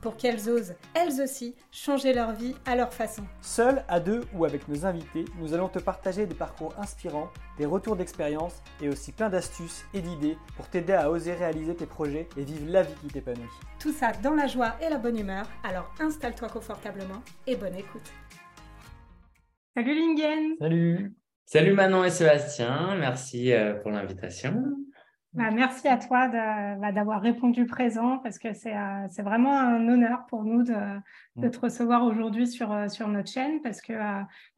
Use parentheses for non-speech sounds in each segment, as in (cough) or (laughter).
pour qu'elles osent, elles aussi, changer leur vie à leur façon. Seuls, à deux ou avec nos invités, nous allons te partager des parcours inspirants, des retours d'expérience et aussi plein d'astuces et d'idées pour t'aider à oser réaliser tes projets et vivre la vie qui t'épanouit. Tout ça dans la joie et la bonne humeur, alors installe-toi confortablement et bonne écoute. Salut Lingen Salut Salut Manon et Sébastien, merci euh, pour l'invitation. Bah, merci à toi bah, d'avoir répondu présent parce que c'est euh, vraiment un honneur pour nous de, de mm. te recevoir aujourd'hui sur, euh, sur notre chaîne parce que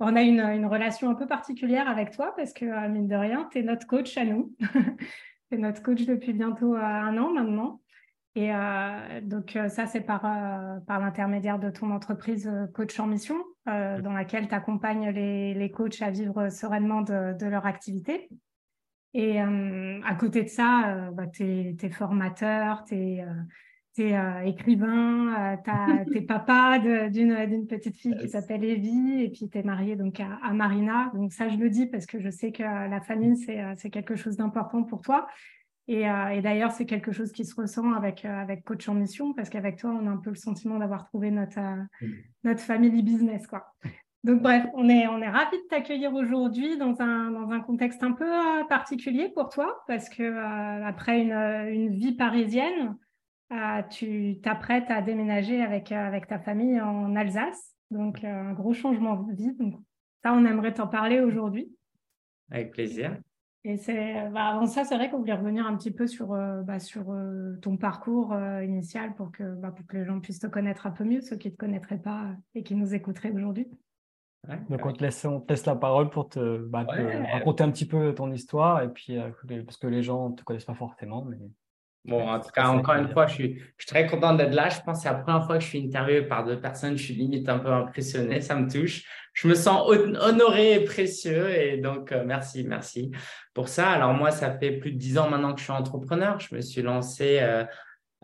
on a une, une, relation un peu particulière avec toi parce que mine de rien, tu es notre coach à nous. (laughs) tu es notre coach depuis bientôt un an maintenant. Et euh, donc, euh, ça, c'est par, euh, par l'intermédiaire de ton entreprise Coach en Mission, dans laquelle tu accompagnes les, les, coachs à vivre sereinement de, de leur activité. Et à côté de ça, bah, tu es, formateur, tu es, écrivain, tu es (laughs) papa d'une petite fille qui s'appelle Evie, et puis tu es marié donc, à, à, Marina. Donc, ça, je le dis parce que je sais que la famille, c'est quelque chose d'important pour toi. Euh, et, d'ailleurs, c'est quelque chose qui se ressent avec, euh, avec Coach en Mission, parce qu'avec toi, on a un peu le sentiment d'avoir trouvé notre, euh, mm. notre family business. Quoi. Donc, bref, on est, on est ravis de t'accueillir aujourd'hui dans un, dans un contexte un peu particulier pour toi, parce que après une, une, vie parisienne, tu t'apprêtes à déménager avec, avec ta famille en Alsace. Donc, un gros changement de vie. Donc, ça, on aimerait t'en parler aujourd'hui. Avec plaisir. Et c'est, bah, avant ça, c'est vrai qu'on voulait revenir un petit peu sur, euh, bah, sur euh, ton parcours euh, initial pour que, bah, pour que les gens puissent te connaître un peu mieux, ceux qui ne te connaîtraient pas et qui nous écouteraient aujourd'hui. Donc on te, laisse, on laisse la parole pour te, bah, te, raconter un petit peu ton histoire et puis parce que les gens ne te connaissent pas forcément. Mais... Bon, en tout cas, encore une fois, je suis, je suis très content d'être là. Je pense que c'est la première fois que je suis interviewé par deux personnes. Je suis limite un peu impressionné. Ça me touche. Je me sens honoré et précieux. Et donc, euh, merci, merci pour ça. Alors, moi, ça fait plus de dix ans maintenant que je suis entrepreneur. Je me suis lancé euh,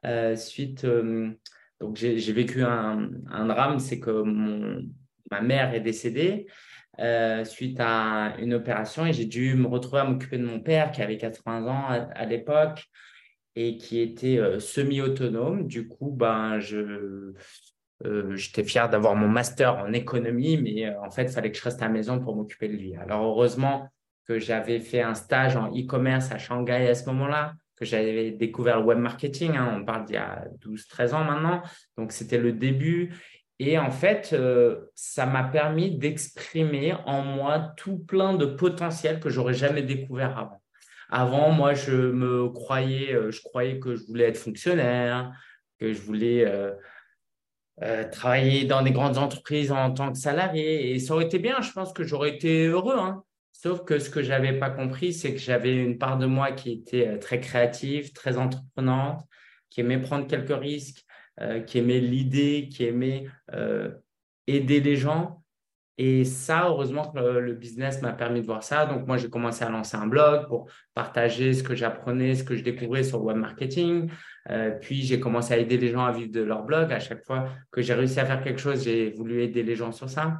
euh, suite. donc, j'ai vécu un, un drame. C'est que mon, ma mère est décédée. suite à une opération et j'ai dû me retrouver à m'occuper de mon père qui avait 80 ans à l'époque et qui était euh, semi-autonome. Du coup, ben, je, euh, j'étais fier d'avoir mon master en économie, mais euh, en fait, il fallait que je reste à la maison pour m'occuper de lui. Alors, heureusement que j'avais fait un stage en e-commerce à Shanghai à ce moment-là, que j'avais découvert le web marketing. Hein, on parle d'il y a 12-13 ans maintenant. Donc, c'était le début. Et en fait, ça m'a permis d'exprimer en moi tout plein de potentiel que j'aurais jamais découvert avant. Avant, moi, je me croyais, euh, je croyais que je voulais être fonctionnaire, que je voulais euh, euh, travailler dans des grandes entreprises en tant que salarié. Et ça aurait été bien, je pense que j'aurais été heureux. Hein. Sauf que ce que je n'avais pas compris, c'est que j'avais une part de moi qui était très créative, très entreprenante, qui aimait prendre quelques risques, qui aimait l'idée, qui aimait aider les gens. Et ça, heureusement que le business m'a permis de voir ça. Donc, moi, j'ai commencé à lancer un blog pour partager ce que j'apprenais, ce que je découvrais sur le web marketing. Euh, puis, j'ai commencé à aider les gens à vivre de leur blog. À chaque fois que j'ai réussi à faire quelque chose, j'ai voulu aider les gens sur ça.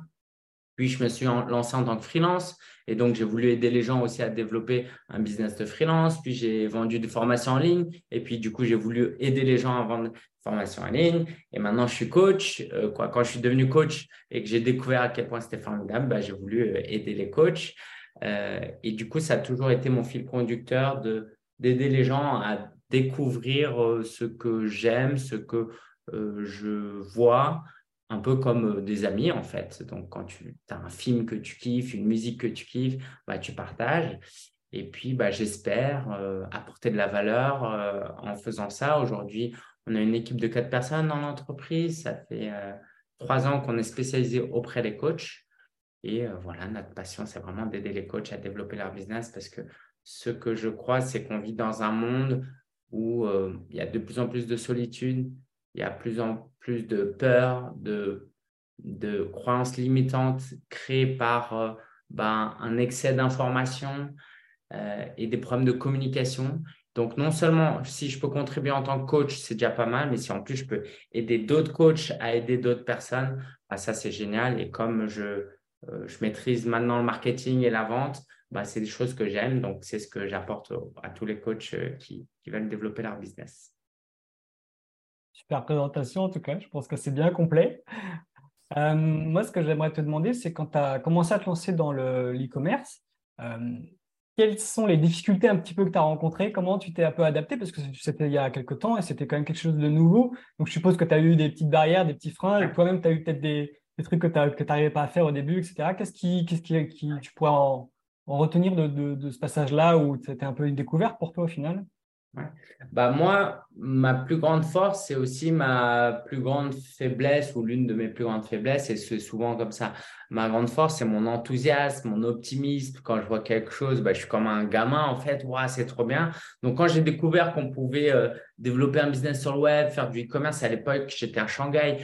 Puis, je me suis lancé en tant que freelance. Et donc, j'ai voulu aider les gens aussi à développer un business de freelance. Puis, j'ai vendu des formations en ligne. Et puis, du coup, j'ai voulu aider les gens à vendre formation en ligne. Et maintenant, je suis coach. Euh, quoi, quand je suis devenu coach et que j'ai découvert à quel point c'était formidable, bah, j'ai voulu euh, aider les coachs. Euh, et du coup, ça a toujours été mon fil conducteur de, d'aider les gens à découvrir ce que j'aime, ce que je vois, un peu comme des amis en fait. Donc, quand tu as un film que tu kiffes, une musique que tu kiffes, bah, tu partages. Et puis, bah, j'espère apporter de la valeur en faisant ça. Aujourd'hui, on a une équipe de quatre personnes dans l'entreprise. Ça fait euh, trois ans qu'on est spécialisé auprès des coachs. Et euh, voilà, notre passion, c'est vraiment d'aider les coachs à développer leur business parce que ce que je crois, c'est qu'on vit dans un monde où euh, il y a de plus en plus de solitude, il y a de plus en plus de peur, de, de croyances limitantes créées par ben, un excès d'informations et des problèmes de communication. Donc, non seulement si je peux contribuer en tant que coach, c'est déjà pas mal, mais si en plus je peux aider d'autres coachs à aider d'autres personnes, bah, ça c'est génial. Et comme je, euh, maîtrise maintenant le marketing et la vente, bah, c'est des choses que j'aime. Donc, c'est ce que j'apporte à tous les coachs euh, qui, qui veulent développer leur business. Super présentation en tout cas, je pense que c'est bien complet. Euh, moi, ce que j'aimerais te demander, c'est quand tu as commencé à te lancer dans l'e-commerce, quelles sont les difficultés un petit peu que tu as rencontrées? Comment tu t'es un peu adapté? Parce que c'était il y a quelques temps et c'était quand même quelque chose de nouveau. Donc, je suppose que tu as eu des petites barrières, des petits freins. Et toi-même, tu as eu peut-être des, trucs que tu n'arrivais pas à faire au début, etc. Qu'est-ce qui, qui, tu pourrais en, retenir de, de ce passage-là où c'était un peu une découverte pour toi au final? Bah moi, ma plus grande force, c'est aussi ma plus grande faiblesse ou l'une de mes plus grandes faiblesses, et c'est souvent comme ça. Ma grande force, c'est mon enthousiasme, mon optimisme. Quand je vois quelque chose, bah, je suis comme un gamin, en fait, ouais, c'est trop bien. Donc, quand j'ai découvert qu'on pouvait euh, développer un business sur le web, faire du e-commerce, à l'époque, j'étais à Shanghai,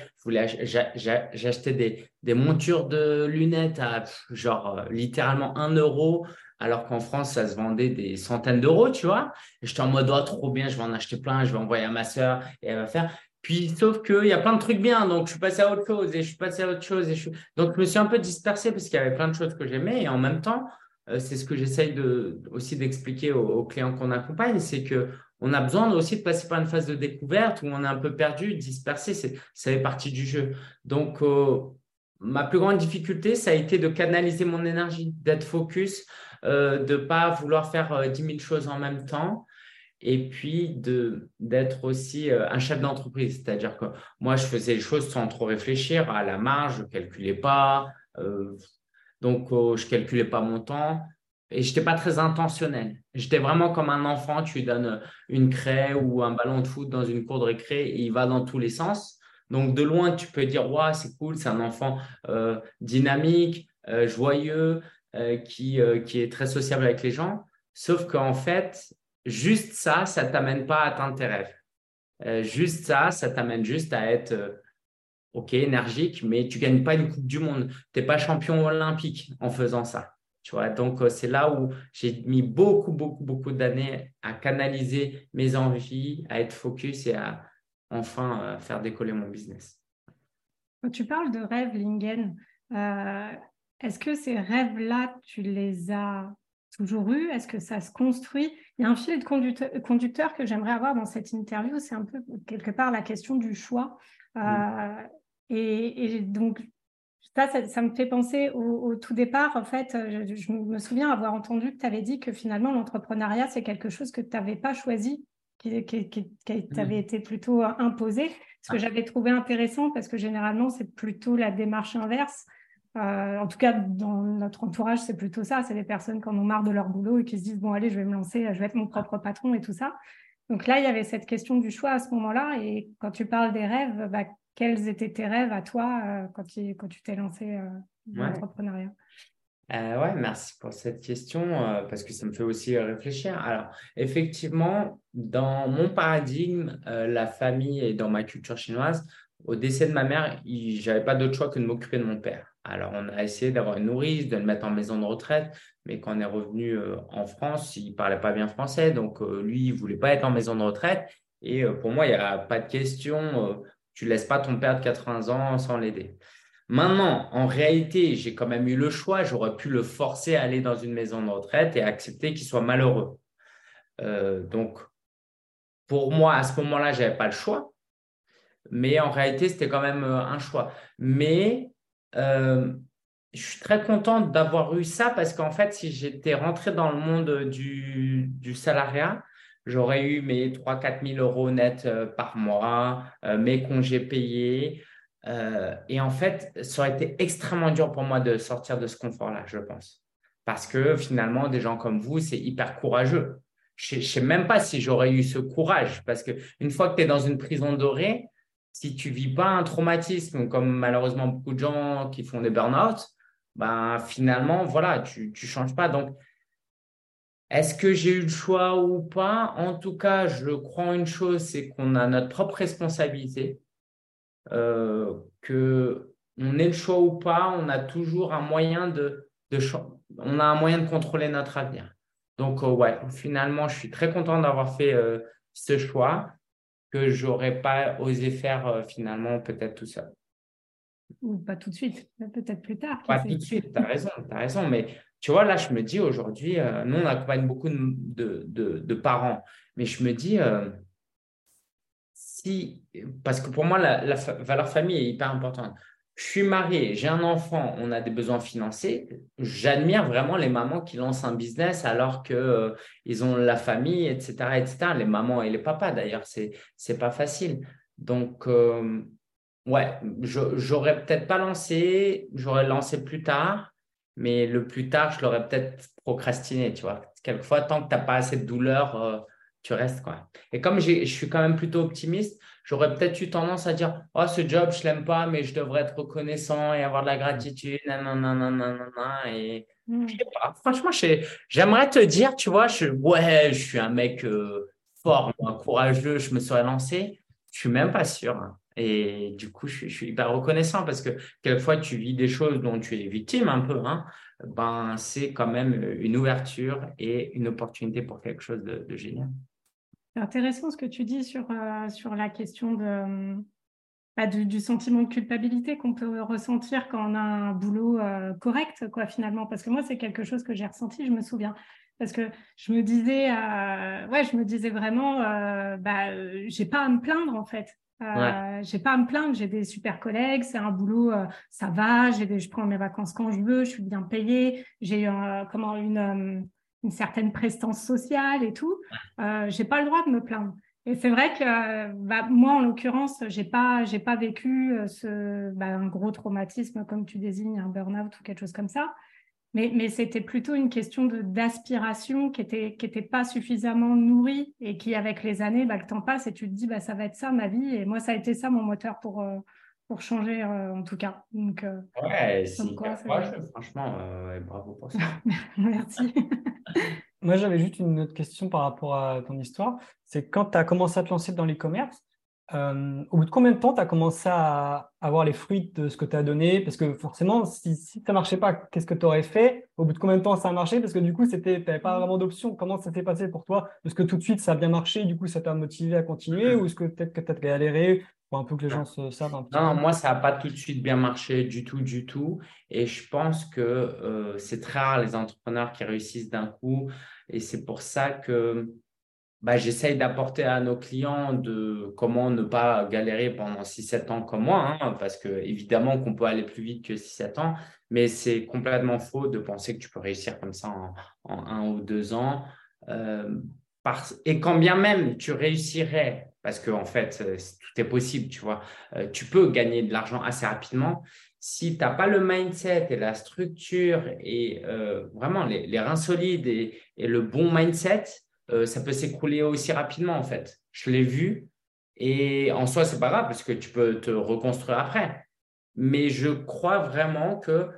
j'achetais des, des montures de lunettes à genre euh, littéralement un euro alors qu'en France, ça se vendait des centaines d'euros, tu vois. J'étais en mode, oh, trop bien, je vais en acheter plein, je vais envoyer à ma soeur et elle va faire. Puis, sauf qu'il y a plein de trucs bien, donc je suis passé à autre chose et je suis passé à autre chose. Et je... Donc, je me suis un peu dispersé parce qu'il y avait plein de choses que j'aimais. Et en même temps, euh, c'est ce que j'essaye de, aussi d'expliquer aux, clients qu'on accompagne, c'est que on a besoin aussi de passer par une phase de découverte où on est un peu perdu, dispersé. Ça fait partie du jeu. Donc, euh, ma plus grande difficulté, ça a été de canaliser mon énergie, d'être focus, euh, de ne pas vouloir faire 10 euh, 000 choses en même temps et puis d'être aussi euh, un chef d'entreprise. C'est-à-dire que moi, je faisais les choses sans trop réfléchir à la marge, je ne calculais pas, donc oh, je ne calculais pas mon temps et je n'étais pas très intentionnel. J'étais vraiment comme un enfant, tu lui donnes une craie ou un ballon de foot dans une cour de récré et il va dans tous les sens. Donc de loin, tu peux dire, ouais, c'est cool, c'est un enfant dynamique, joyeux, euh, qui, euh, qui est très sociable avec les gens. Sauf qu'en fait, juste ça, ça ne t'amène pas à atteindre tes rêves. Euh, juste ça, ça t'amène juste à être, OK, énergique, mais tu ne gagnes pas une Coupe du Monde. Tu n'es pas champion olympique en faisant ça. Tu vois, donc c'est là où j'ai mis beaucoup, beaucoup, beaucoup d'années à canaliser mes envies, à être focus et à enfin faire décoller mon business. Quand tu parles de rêve, Lingen, est-ce que ces rêves-là, tu les as toujours eus? Est-ce que ça se construit? Il y a un fil de conducteur, que j'aimerais avoir dans cette interview, c'est un peu quelque part la question du choix. Euh, et, donc, ça, ça, me fait penser au, tout départ, en fait, je, me souviens avoir entendu que tu avais dit que finalement, l'entrepreneuriat, c'est quelque chose que tu n'avais pas choisi, qui, qui, t'avait été plutôt imposé. Ce que ah. j'avais trouvé intéressant, parce que généralement, c'est plutôt la démarche inverse. Euh, en tout cas, dans notre entourage, c'est plutôt ça. C'est les personnes qui en ont marre de leur boulot et qui se disent bon, allez, je vais me lancer, je vais être mon propre patron et tout ça. Donc là, il y avait cette question du choix à ce moment-là. Et quand tu parles des rêves, bah, quels étaient tes rêves à toi euh, quand tu quand tu t'es lancé euh, dans l'entrepreneuriat? Ouais, merci pour cette question parce que ça me fait aussi réfléchir. Alors, effectivement, dans mon paradigme, la famille et dans ma culture chinoise, au décès de ma mère, j'avais pas d'autre choix que de m'occuper de mon père. Alors, on a essayé d'avoir une nourrice, de le mettre en maison de retraite, mais quand on est revenu euh, en France, il ne parlait pas bien français, donc euh, lui, il ne voulait pas être en maison de retraite. Et euh, pour moi, il n'y a pas de question, tu ne laisses pas ton père de 80 ans sans l'aider. Maintenant, en réalité, j'ai quand même eu le choix, j'aurais pu le forcer à aller dans une maison de retraite et accepter qu'il soit malheureux. donc, pour moi, à ce moment-là, je n'avais pas le choix, mais en réalité, c'était quand même un choix. Mais euh, je suis très contente d'avoir eu ça parce qu'en fait, si j'étais rentré dans le monde du, salariat, j'aurais eu mes 3-4 000 euros net euh, par mois, euh, mes congés payés. et en fait, ça aurait été extrêmement dur pour moi de sortir de ce confort-là, je pense. Parce que finalement, des gens comme vous, c'est hyper courageux. Je ne sais même pas si j'aurais eu ce courage parce qu'une fois que tu es dans une prison dorée, si tu vis pas un traumatisme, comme malheureusement beaucoup de gens qui font des burn-out, ben, finalement, voilà, tu ne changes pas. Donc, est-ce que j'ai eu le choix ou pas? En tout cas, je crois une chose, c'est qu'on a notre propre responsabilité, euh, que on ait le choix ou pas, on a toujours un moyen de, de on a un moyen de contrôler notre avenir. Donc, ouais, finalement, je suis très content d'avoir fait ce choix que j'aurais pas osé faire finalement peut-être tout seul. Ou pas tout de suite, peut-être plus tard. Pas tout de suite, tu as raison, tu as raison. Mais tu vois, là, je me dis aujourd'hui, nous, on accompagne beaucoup de, de, de, parents, mais je me dis, si, parce que pour moi, la, la valeur famille est hyper importante je suis marié, j'ai un enfant, on a des besoins financiers. J'admire vraiment les mamans qui lancent un business alors qu'ils euh, ont la famille, etc., etc. Les mamans et les papas, d'ailleurs, c'est c'est pas facile. Donc, euh, ouais, j'aurais peut-être pas lancé, j'aurais lancé plus tard, mais le plus tard, je l'aurais peut-être procrastiné, tu vois. Quelquefois, tant que tu n'as pas assez de douleur, euh, tu restes, quoi. Et comme je suis quand même plutôt optimiste, j'aurais peut-être eu tendance à dire Oh, ce job, je l'aime pas, mais je devrais être reconnaissant et avoir de la gratitude. et mm. je sais pas. Franchement, j'aimerais te dire, tu vois, je, ouais, je suis un mec euh, fort, courageux, je me serais lancé. Je suis même pas sûr. Hein. Et du coup, je, suis hyper reconnaissant parce que quelquefois, tu vis des choses dont tu es victime un peu. Hein. Ben, c'est quand même une ouverture et une opportunité pour quelque chose de génial. C'est intéressant ce que tu dis sur, euh, sur la question de, bah, du, sentiment de culpabilité qu'on peut ressentir quand on a un boulot euh, correct, quoi, finalement. Parce que moi, c'est quelque chose que j'ai ressenti, je me souviens. Parce que je me disais, euh, ouais, je me disais vraiment, bah, j'ai pas à me plaindre, en fait. J'ai pas à me plaindre, j'ai des super collègues, c'est un boulot, ça va, j'ai je prends mes vacances quand je veux, je suis bien payée, j'ai comment une une certaine prestance sociale et tout, euh, j'ai pas le droit de me plaindre. Et c'est vrai que bah, moi, en l'occurrence, j'ai pas, j'ai pas vécu euh, ce, bah, un gros traumatisme comme tu désignes, un burn-out ou quelque chose comme ça. Mais, mais c'était plutôt une question de, d'aspiration qui était, qui était pas suffisamment nourrie et qui, avec les années, bah, le temps passe et tu te dis, bah, ça va être ça ma vie. Et moi, ça a été ça mon moteur pour, euh, pour changer euh, en tout cas. Donc, euh, ouais, si, franchement, euh, bravo pour ça. (laughs) Merci. (laughs) Moi, j'avais juste une autre question par rapport à ton histoire. C'est quand tu as commencé à te lancer dans l'e-commerce, au bout de combien de temps tu as commencé à avoir les fruits de ce que tu as donné? Parce que forcément, si, si ça ne marchait pas, qu'est-ce que tu aurais fait? Au bout de combien de temps ça a marché? Parce que du coup, tu n'avais pas vraiment d'option. Comment ça s'est passé pour toi? Est-ce que tout de suite ça a bien marché? Du coup, ça t'a motivé à continuer? Ou est-ce que peut-être que tu as galéré un peu que les gens se savent un peu. Non, moi, ça n'a pas tout de suite bien marché du tout, du tout. Et je pense que euh, c'est très rare les entrepreneurs qui réussissent d'un coup. Et c'est pour ça que bah, j'essaye d'apporter à nos clients de comment ne pas galérer pendant 6-7 ans comme moi, hein, parce que évidemment qu'on peut aller plus vite que 6-7 ans, mais c'est complètement faux de penser que tu peux réussir comme ça en, un ou deux ans. Euh, et quand bien même tu réussirais parce qu'en en fait, euh, tout est possible, tu vois. Euh, tu peux gagner de l'argent assez rapidement. Si tu n'as pas le mindset et la structure et euh, vraiment les, reins solides et, le bon mindset, ça peut s'écrouler aussi rapidement, en fait. Je l'ai vu. Et en soi, c'est pas grave parce que tu peux te reconstruire après. Mais je crois vraiment que,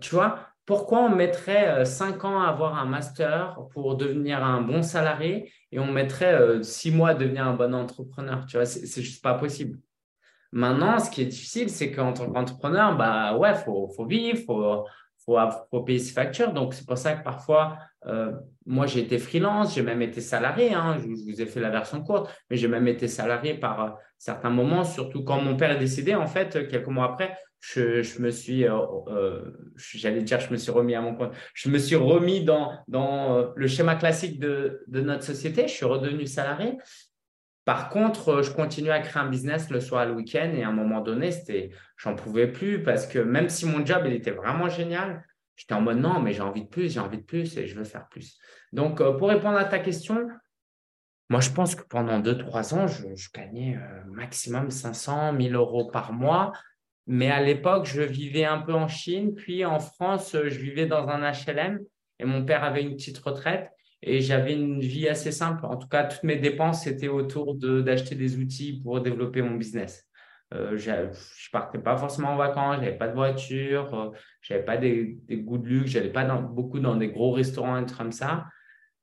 tu vois, pourquoi on mettrait 5 ans à avoir un master pour devenir un bon salarié et on mettrait 6 mois à devenir un bon entrepreneur? Tu vois, c'est juste pas possible. Maintenant, ce qui est difficile, c'est qu'en tant qu'entrepreneur, bah ouais, faut, vivre, faut, faut, payer ses factures. Donc, c'est pour ça que parfois, euh, moi, j'ai été freelance, j'ai même été salarié. Hein, je, vous ai fait la version courte, mais j'ai même été salarié par euh, certains moments, surtout quand mon père est décédé, en fait, quelques mois après, je, me suis, euh, euh, j'allais dire, je me suis remis à mon compte. Je me suis remis dans, dans euh, le schéma classique de, de, notre société. Je suis redevenu salarié. Par contre, je continue à créer un business le soir, le week-end, et à un moment donné, c'était, j'en pouvais plus parce que même si mon job, il était vraiment génial, j'étais en mode non, mais j'ai envie de plus, j'ai envie de plus et je veux faire plus. Donc, pour répondre à ta question, moi, je pense que pendant 2-3 ans, je, je gagnais maximum 500, 1000 euros par mois. Mais à l'époque, je vivais un peu en Chine, puis en France, je vivais dans un HLM et mon père avait une petite retraite et j'avais une vie assez simple. En tout cas, toutes mes dépenses étaient autour d'acheter des outils pour développer mon business. Euh, je ne partais pas forcément en vacances, je n'avais pas de voiture, euh, je n'avais pas des, goûts de luxe, je n'allais pas beaucoup dans des gros restaurants et comme ça,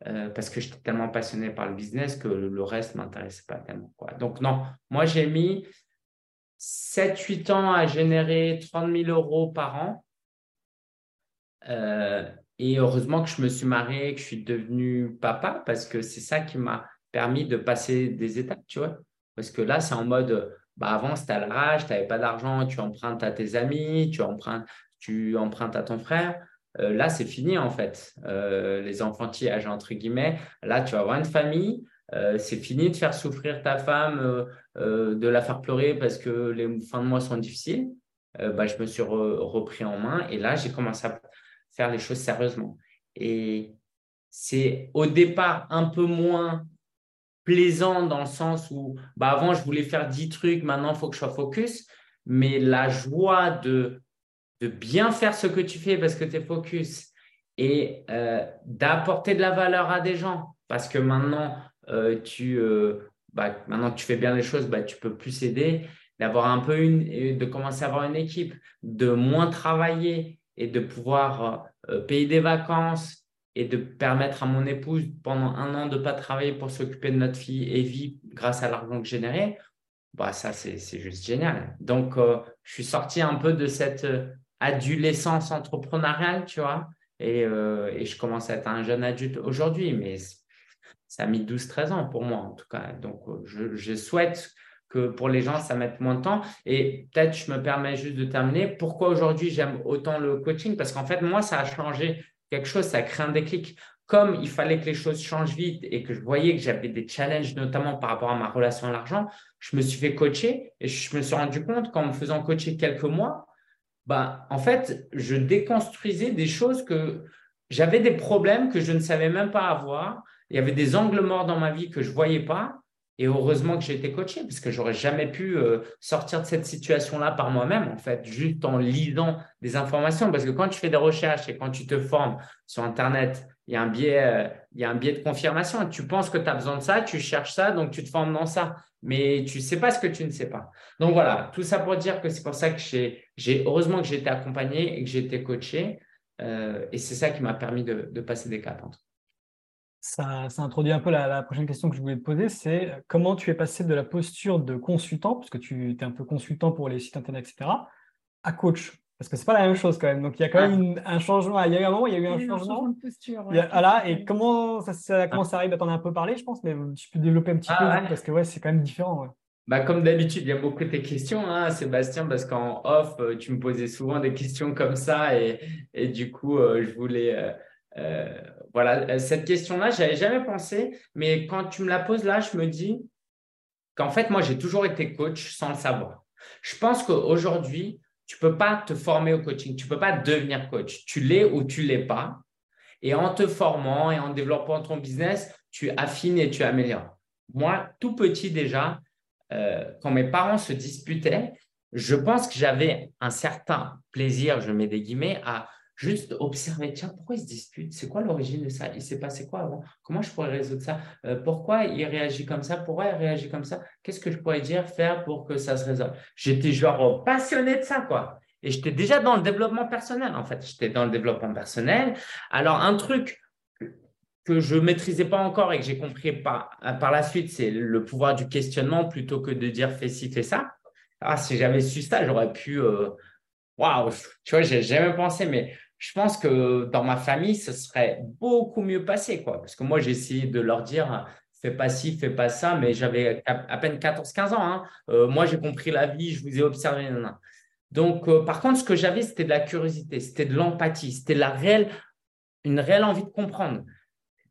euh, parce que j'étais tellement passionné par le business que le, reste ne m'intéressait pas tellement. Quoi. Donc non, moi j'ai mis 7-8 ans à générer 30 000 euros par an. Euh, et heureusement que je me suis marié, que je suis devenu papa, parce que c'est ça qui m'a permis de passer des étapes, tu vois. Parce que là, c'est en mode, bah avant, c'était à l'arrache, tu n'avais pas d'argent, tu empruntes à tes amis, tu empruntes, à ton frère. Euh, là, c'est fini, en fait. Euh, les enfantillages, entre guillemets. Là, tu vas avoir une famille. Euh, c'est fini de faire souffrir ta femme, de la faire pleurer parce que les fins de mois sont difficiles. Bah, je me suis repris en main et là, j'ai commencé à faire les choses sérieusement. Et c'est au départ un peu moins plaisant dans le sens où bah avant, je voulais faire 10 trucs, maintenant, il faut que je sois focus. Mais la joie de, de bien faire ce que tu fais parce que tu es focus et euh, d'apporter de la valeur à des gens parce que maintenant, euh, tu, euh, bah, maintenant que tu fais bien les choses, bah, tu peux plus aider, d'avoir un peu une, de commencer à avoir une équipe, de moins travailler et de pouvoir payer des vacances, et de permettre à mon épouse pendant un an de ne pas travailler pour s'occuper de notre fille Evie grâce à l'argent que j'ai bah ça c'est juste génial. Donc euh, je suis sorti un peu de cette euh, adolescence entrepreneuriale, tu vois, et, euh, et, je commence à être un jeune adulte aujourd'hui, mais ça a mis 12-13 ans pour moi en tout cas. Donc je, je souhaite que pour les gens, ça mette moins de temps. Et peut-être, je me permets juste de terminer. Pourquoi aujourd'hui j'aime autant le coaching? Parce qu'en fait, moi, ça a changé quelque chose, ça crée un déclic. Comme il fallait que les choses changent vite et que je voyais que j'avais des challenges, notamment par rapport à ma relation à l'argent, je me suis fait coacher et je me suis rendu compte qu'en me faisant coacher quelques mois, bah, en fait, je déconstruisais des choses que j'avais des problèmes que je ne savais même pas avoir. Il y avait des angles morts dans ma vie que je ne voyais pas. Et heureusement que j'ai été coaché, parce que j'aurais jamais pu euh, sortir de cette situation-là par moi-même, en fait, juste en lisant des informations. Parce que quand tu fais des recherches et quand tu te formes sur Internet, il y a un biais, euh, il y a un biais de confirmation. Tu penses que tu as besoin de ça, tu cherches ça, donc tu te formes dans ça. Mais tu ne sais pas ce que tu ne sais pas. Donc voilà, tout ça pour dire que c'est pour ça que j'ai, heureusement que j'ai été accompagné et que j'ai été coaché. Euh, et c'est ça qui m'a permis de, de passer des caps entre ça, introduit un peu la, prochaine question que je voulais te poser, c'est comment tu es passé de la posture de consultant, puisque tu es un peu consultant pour les sites internet, etc., à coach? Parce que ce n'est pas la même chose quand même. Donc il y a quand même un changement. Il y a eu un moment, il y a eu un changement. de posture. voilà, et comment ça, ça, comment ça arrive? Tu en as un peu parlé, je pense, mais tu peux développer un petit peu, parce que ouais, c'est quand même différent. Bah, comme d'habitude, il y a beaucoup de tes questions, hein, Sébastien, parce qu'en off, euh, tu me posais souvent des questions comme ça et, et du coup, euh, je voulais euh, euh, voilà, euh, cette question-là, je n'avais jamais pensé, mais quand tu me la poses là, je me dis qu'en fait, moi, j'ai toujours été coach sans le savoir. Je pense qu'aujourd'hui, tu peux pas te former au coaching, tu peux pas devenir coach. Tu l'es ou tu l'es pas. Et en te formant et en développant ton business, tu affines et tu améliores. Moi, tout petit déjà, euh, quand mes parents se disputaient, je pense que j'avais un certain plaisir, je mets des guillemets, à Juste observer, tiens, pourquoi ils se disputent? C'est quoi l'origine de ça? Il s'est passé quoi avant? Comment je pourrais résoudre ça? Euh, Pourquoi il réagit comme ça? Pourquoi il réagit comme ça? Qu'est-ce que je pourrais dire, faire pour que ça se résolve? J'étais genre passionné de ça, quoi. Et j'étais déjà dans le développement personnel, en fait. J'étais dans le développement personnel. Alors, un truc que je ne maîtrisais pas encore et que j'ai compris par, par la suite, c'est le pouvoir du questionnement plutôt que de dire fais ci, fais ça. Ah, si j'avais su ça, j'aurais pu. Euh, waouh, tu vois, j'ai jamais pensé, mais je pense que dans ma famille, ce serait beaucoup mieux passé, quoi. Parce que moi, j'ai essayé de leur dire, fais pas ci, fais pas ça, mais j'avais à peine 14-15 ans. Hein. Euh, moi, j'ai compris la vie, je vous ai observé. Donc, euh, par contre, ce que j'avais, c'était de la curiosité, c'était de l'empathie, c'était la réelle, une réelle envie de comprendre.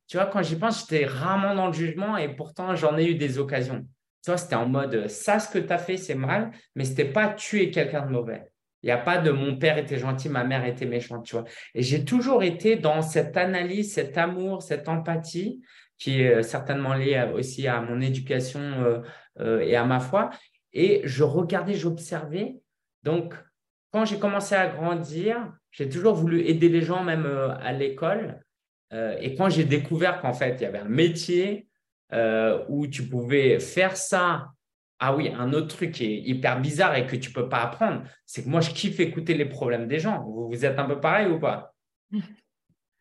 Tu vois, quand j'y pense, j'étais rarement dans le jugement et pourtant, j'en ai eu des occasions. Tu vois, c'était en mode, ça, ce que tu as fait, c'est mal, mais ce n'était pas tuer quelqu'un de mauvais. Il n'y a pas de mon père était gentil, ma mère était méchante, tu vois. Et j'ai toujours été dans cette analyse, cet amour, cette empathie qui est euh, certainement liée aussi à mon éducation euh, euh, et à ma foi. Et je regardais, j'observais. Donc, quand j'ai commencé à grandir, j'ai toujours voulu aider les gens, même à l'école. et quand j'ai découvert qu'en fait, il y avait un métier où tu pouvais faire ça ah oui, un autre truc qui est hyper bizarre et que tu ne peux pas apprendre, c'est que moi, je kiffe écouter les problèmes des gens. Vous, êtes un peu pareil ou pas?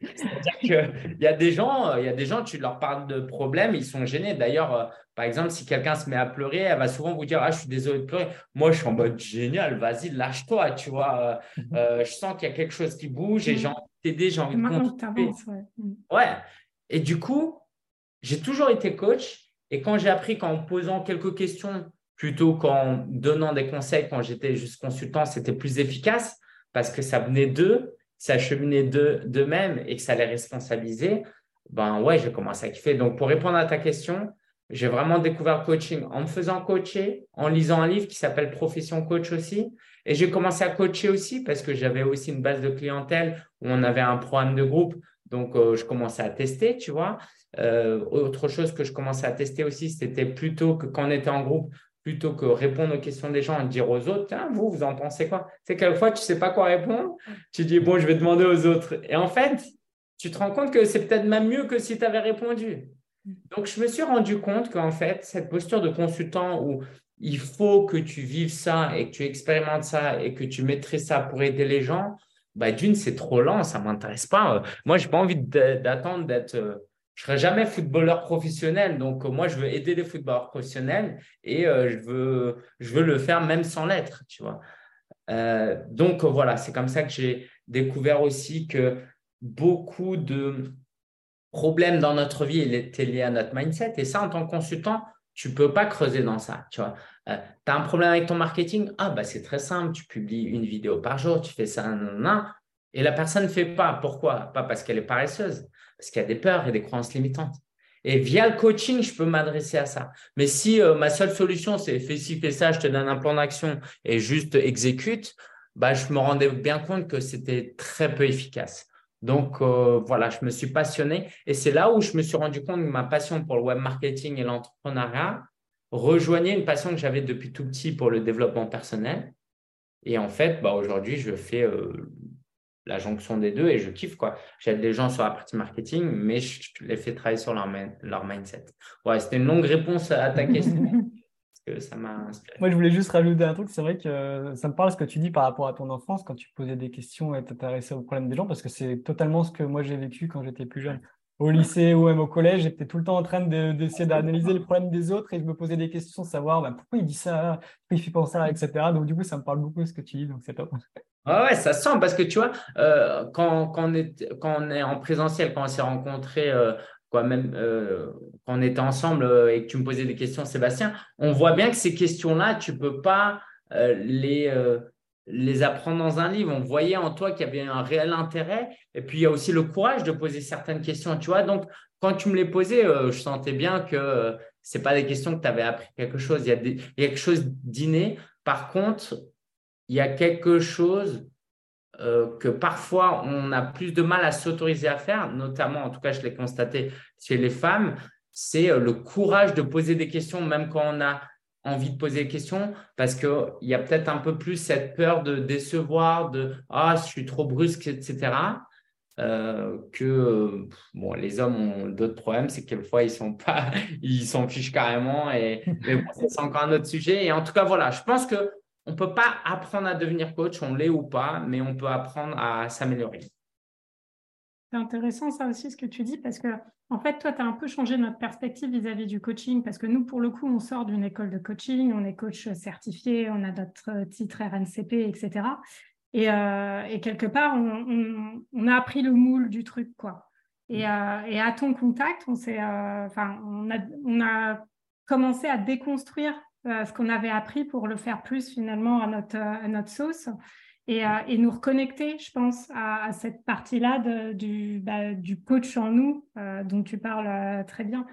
C'est-à-dire qu'il y a des gens, il y a des gens, tu leur parles de problèmes, ils sont gênés. D'ailleurs, euh, par exemple, si quelqu'un se met à pleurer, elle va souvent vous dire Ah, je suis désolé de pleurer. Moi, je suis en mode génial, vas-y, lâche-toi, tu vois. Euh, mhm. euh, je sens qu'il y a quelque chose qui bouge et j'ai envie de t'aider, j'ai envie de contribuer. Ouais. Mhm. ouais. Et du coup, j'ai toujours été coach. Et quand j'ai appris qu'en posant quelques questions, plutôt qu'en donnant des conseils quand j'étais juste consultant, c'était plus efficace parce que ça venait d'eux s'acheminer d'eux-mêmes et que ça les responsabilisait, ben ouais, j'ai commencé à kiffer. Donc, pour répondre à ta question, j'ai vraiment découvert le coaching en me faisant coacher, en lisant un livre qui s'appelle Profession Coach aussi. Et j'ai commencé à coacher aussi parce que j'avais aussi une base de clientèle où on avait un programme de groupe. Donc, euh, je commençais à tester, tu vois. Euh, autre chose que je commençais à tester aussi, c'était plutôt que quand on était en groupe, plutôt que répondre aux questions des gens et dire aux autres, tiens, vous, vous en pensez quoi? C'est quelquefois, tu ne sais pas quoi répondre, tu dis, bon, je vais demander aux autres. Et en fait, tu te rends compte que c'est peut-être même mieux que si tu avais répondu. Donc, je me suis rendu compte qu'en fait, cette posture de consultant où il faut que tu vives ça et que tu expérimentes ça et que tu maîtrises ça pour aider les gens, bah, d'une, c'est trop lent, ça ne m'intéresse pas. Moi, je n'ai pas envie d'attendre d'être euh, je serai jamais footballeur professionnel. Donc, euh, moi, je veux aider les footballeurs professionnels et euh, je, veux, je veux le faire même sans l'être, tu vois. Euh, donc, voilà, c'est comme ça que j'ai découvert aussi que beaucoup de problèmes dans notre vie étaient liés à notre mindset. Et ça, en tant que consultant, tu peux pas creuser dans ça, tu vois. as un problème avec ton marketing? Ah, bah, c'est très simple. Tu publies une vidéo par jour, tu fais ça, et la personne ne fait pas. Pourquoi? Pas parce qu'elle est paresseuse parce qu'il y a des peurs et des croyances limitantes. Et via le coaching, je peux m'adresser à ça. Mais si euh, ma seule solution, c'est fais ci, fais ça, je te donne un plan d'action et juste exécute, bah, je me rendais bien compte que c'était très peu efficace. Donc euh, voilà, je me suis passionné et c'est là où je me suis rendu compte que ma passion pour le web marketing et l'entrepreneuriat rejoignait une passion que j'avais depuis tout petit pour le développement personnel. Et en fait, bah, aujourd'hui, je fais euh, la jonction des deux et je kiffe quoi. J'aide les gens sur la partie marketing, mais je, les fais travailler sur leur, leur mindset. Ouais, c'était une longue réponse à ta question. (laughs) parce que ça m'a inspiré. Moi, je voulais juste rajouter un truc. C'est vrai que ça me parle ce que tu dis par rapport à ton enfance quand tu posais des questions et t'intéressais aux problèmes des gens, parce que c'est totalement ce que moi j'ai vécu quand j'étais plus jeune au lycée ou même au collège, j'étais tout le temps en train d'essayer d'analyser les problèmes des autres et je me posais des questions, savoir bah, pourquoi il dit ça, pourquoi il fait penser ça, etc. Donc, du coup, ça me parle beaucoup ce que tu dis, donc c'est top. Ouais, ça sent parce que tu vois, euh, quand, on est, quand on est en présentiel, quand on s'est rencontrés, euh, quoi, même euh, quand on était ensemble et que tu me posais des questions, Sébastien, on voit bien que ces questions-là, tu ne peux pas les les apprendre dans un livre. On voyait en toi qu'il y avait un réel intérêt. Et puis, il y a aussi le courage de poser certaines questions, tu vois. Donc, quand tu me les posais, je sentais bien que ce n'est pas des questions que tu avais appris quelque chose. Il y, a il y a quelque chose d'inné. Par contre, il y a quelque chose euh, que parfois on a plus de mal à s'autoriser à faire, notamment, en tout cas, je l'ai constaté chez les femmes, c'est le courage de poser des questions, même quand on a envie de poser des questions parce qu'il y a peut-être un peu plus cette peur de décevoir, de ah, je suis trop brusque, etc. Euh, que bon, les hommes ont d'autres problèmes, c'est que quelquefois ils sont pas, (laughs) ils s'en fichent carrément et c'est encore un autre sujet. Et en tout cas, voilà, je pense que on peut pas apprendre à devenir coach, on l'est ou pas, mais on peut apprendre à s'améliorer. C'est intéressant ça aussi ce que tu dis parce que en fait toi tu as un peu changé notre perspective vis-à-vis du coaching parce que nous pour le coup on sort d'une école de coaching, on est coach certifié, on a notre titre RNCP, etc. Et, euh, et quelque part on, a appris le moule du truc quoi. Et, mm. euh, et à ton contact on s'est, euh, enfin on a, on a commencé à déconstruire ce qu'on avait appris pour le faire plus finalement à notre, à notre sauce. Euh, et, nous reconnecter, je pense, à, cette partie-là du, bah, du coach en nous euh, dont tu parles euh, très bien.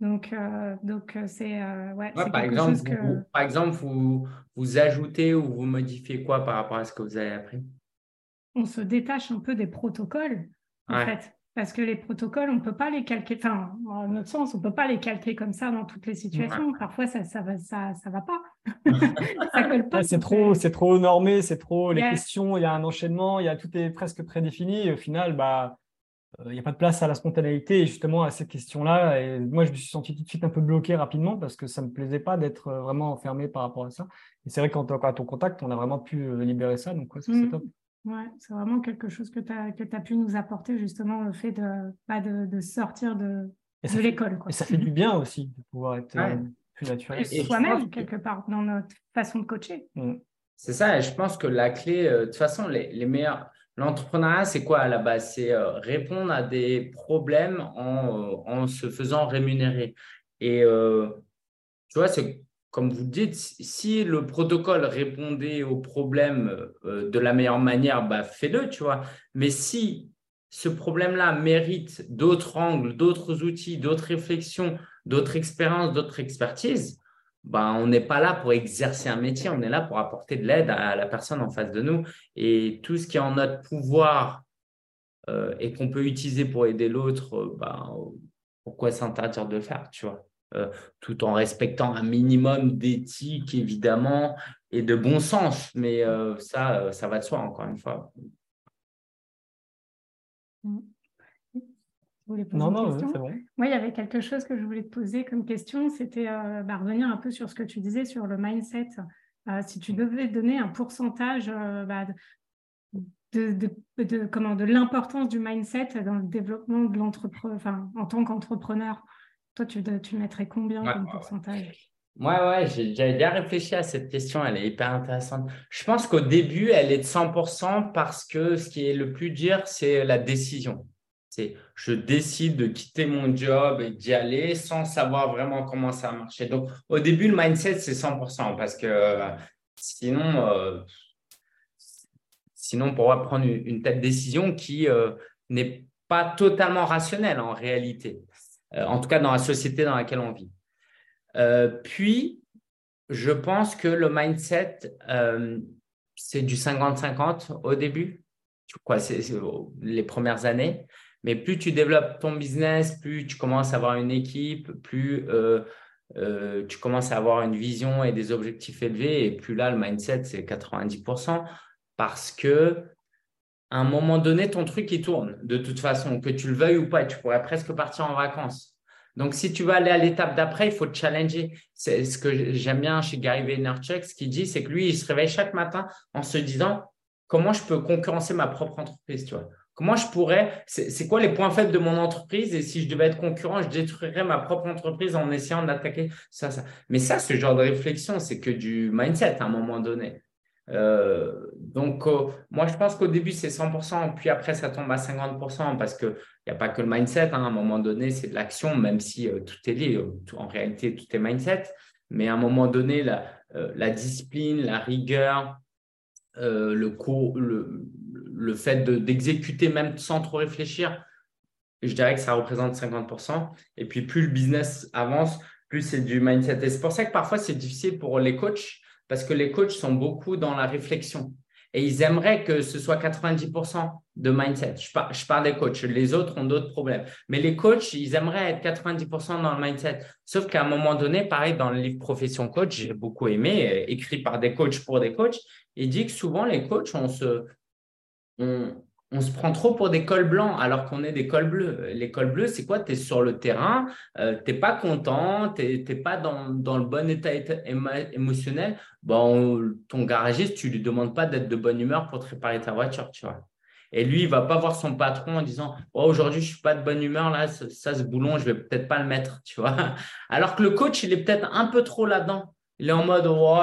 Donc, donc c'est ouais, par, exemple, vous, par exemple, vous, vous ajoutez ou vous modifiez quoi par rapport à ce que vous avez appris? On se détache un peu des protocoles, en fait. Parce que les protocoles, on ne peut pas les calquer, enfin, en notre sens, on ne peut pas les calquer comme ça dans toutes les situations. Parfois, ça ne ça va, ça, ça va pas. (laughs) ça colle pas. c'est trop, c'est trop normé, c'est trop les questions, il y a un enchaînement, il y a, tout est presque prédéfini. Et au final, bah, euh, il n'y a pas de place à la spontanéité et justement à ces questions-là. Et moi, je me suis senti tout de suite un peu bloqué rapidement parce que ça ne me plaisait pas d'être euh, vraiment enfermé par rapport à ça. Et c'est vrai qu'en ton contact, on a vraiment pu euh, libérer ça. Donc, ouais, c'est mmh. top. Ouais, c'est vraiment quelque chose que tu as, que as pu nous apporter, justement, le fait de, pas de, de sortir de, de l'école. Et ça fait du bien aussi de pouvoir être euh, plus naturel. Et soi-même, quelque part, dans notre façon de coacher. Mm. C'est ça, et je pense que la clé, euh, de toute façon, les, les meilleurs. L'entrepreneuriat, c'est quoi à la base? C'est euh, répondre à des problèmes en, en, se faisant rémunérer. Et tu vois, c'est comme vous dites, si le protocole répondait aux problèmes euh, de la meilleure manière, bah, fais-le, tu vois. Mais si ce problème-là mérite d'autres angles, d'autres outils, d'autres réflexions, d'autres expériences, d'autres expertises, bah, on n'est pas là pour exercer un métier, on est là pour apporter de l'aide à la personne en face de nous. Et tout ce qui est en notre pouvoir euh, et qu'on peut utiliser pour aider l'autre, euh, bah, pourquoi s'interdire de le faire, tu vois? Euh, tout en respectant un minimum d'éthique, évidemment, et de bon sens. Mais euh, ça, euh, ça va de soi, encore une fois. Non, non, c'est bon. Moi, il y avait quelque chose que je voulais te poser comme question, c'était bah, revenir un peu sur ce que tu disais sur le mindset. si tu devais donner un pourcentage bah, de, de, comment, de l'importance du mindset dans le développement de l'entrepreneur, enfin, en tant qu'entrepreneur, toi, tu, tu mettrais combien comme pourcentage? Ouais, ouais, j'avais bien réfléchi à cette question, elle est hyper intéressante. Je pense qu'au début, elle est de 100% parce que ce qui est le plus dur, c'est la décision. C'est je décide de quitter mon job et d'y aller sans savoir vraiment comment ça va marcher. Donc, au début, le mindset, c'est 100% parce que euh, sinon, euh, sinon, on pourra prendre une, telle décision qui euh, n'est pas totalement rationnelle en réalité. Euh, en tout cas dans la société dans laquelle on vit. Euh, puis, je pense que le mindset, euh, c'est du 50-50 au début, c'est les premières années. Mais plus tu développes ton business, plus tu commences à avoir une équipe, plus tu commences à avoir une vision et des objectifs élevés. Et plus là, le mindset, c'est 90%. Parce que à un moment donné, ton truc, il tourne. De toute façon, que tu le veuilles ou pas, tu pourrais presque partir en vacances. Donc, si tu veux aller à l'étape d'après, il faut te challenger. C'est ce que j'aime bien chez Gary Vaynerchuk. Ce qu'il dit, c'est que lui, il se réveille chaque matin en se disant comment je peux concurrencer ma propre entreprise, tu vois? Comment je pourrais, c'est quoi les points faibles de mon entreprise? Et si je devais être concurrent, je détruirais ma propre entreprise en essayant d'attaquer ça, ça. Mais ça, ce genre de réflexion, c'est que du mindset à un moment donné. Euh, donc, euh, moi, je pense qu'au début, c'est 100%, puis après, ça tombe à 50% parce qu'il n'y a pas que le mindset. Hein. à un moment donné, c'est de l'action, même si euh, tout est lié. en réalité, tout est mindset. Mais à un moment donné, la, discipline, la rigueur, le, fait d'exécuter même sans trop réfléchir, je dirais que ça représente 50%. Et puis, plus le business avance, plus c'est du mindset. Et c'est pour ça que parfois, c'est difficile pour les coachs parce que les coachs sont beaucoup dans la réflexion. Et ils aimeraient que ce soit 90% de mindset. Je, parle des coachs. Les autres ont d'autres problèmes. Mais les coachs, ils aimeraient être 90% dans le mindset. Sauf qu'à un moment donné, pareil, dans le livre Profession Coach, j'ai beaucoup aimé, euh, écrit par des coachs pour des coachs, il dit que souvent, les coachs, on se, se prend trop pour des cols blancs alors qu'on est des cols bleus. Les cols bleus, c'est quoi? Tu es sur le terrain, euh, tu pas content, tu pas dans, le bon état émotionnel. Bon, ton garagiste, tu lui demandes pas d'être de bonne humeur pour te réparer ta voiture, tu vois. Et lui, il va pas voir son patron en disant oh, aujourd'hui, je suis pas de bonne humeur, là, ça, ce boulon, je vais peut-être pas le mettre, tu vois. Alors que le coach, il est peut-être un peu trop là-dedans. Il est en mode oh,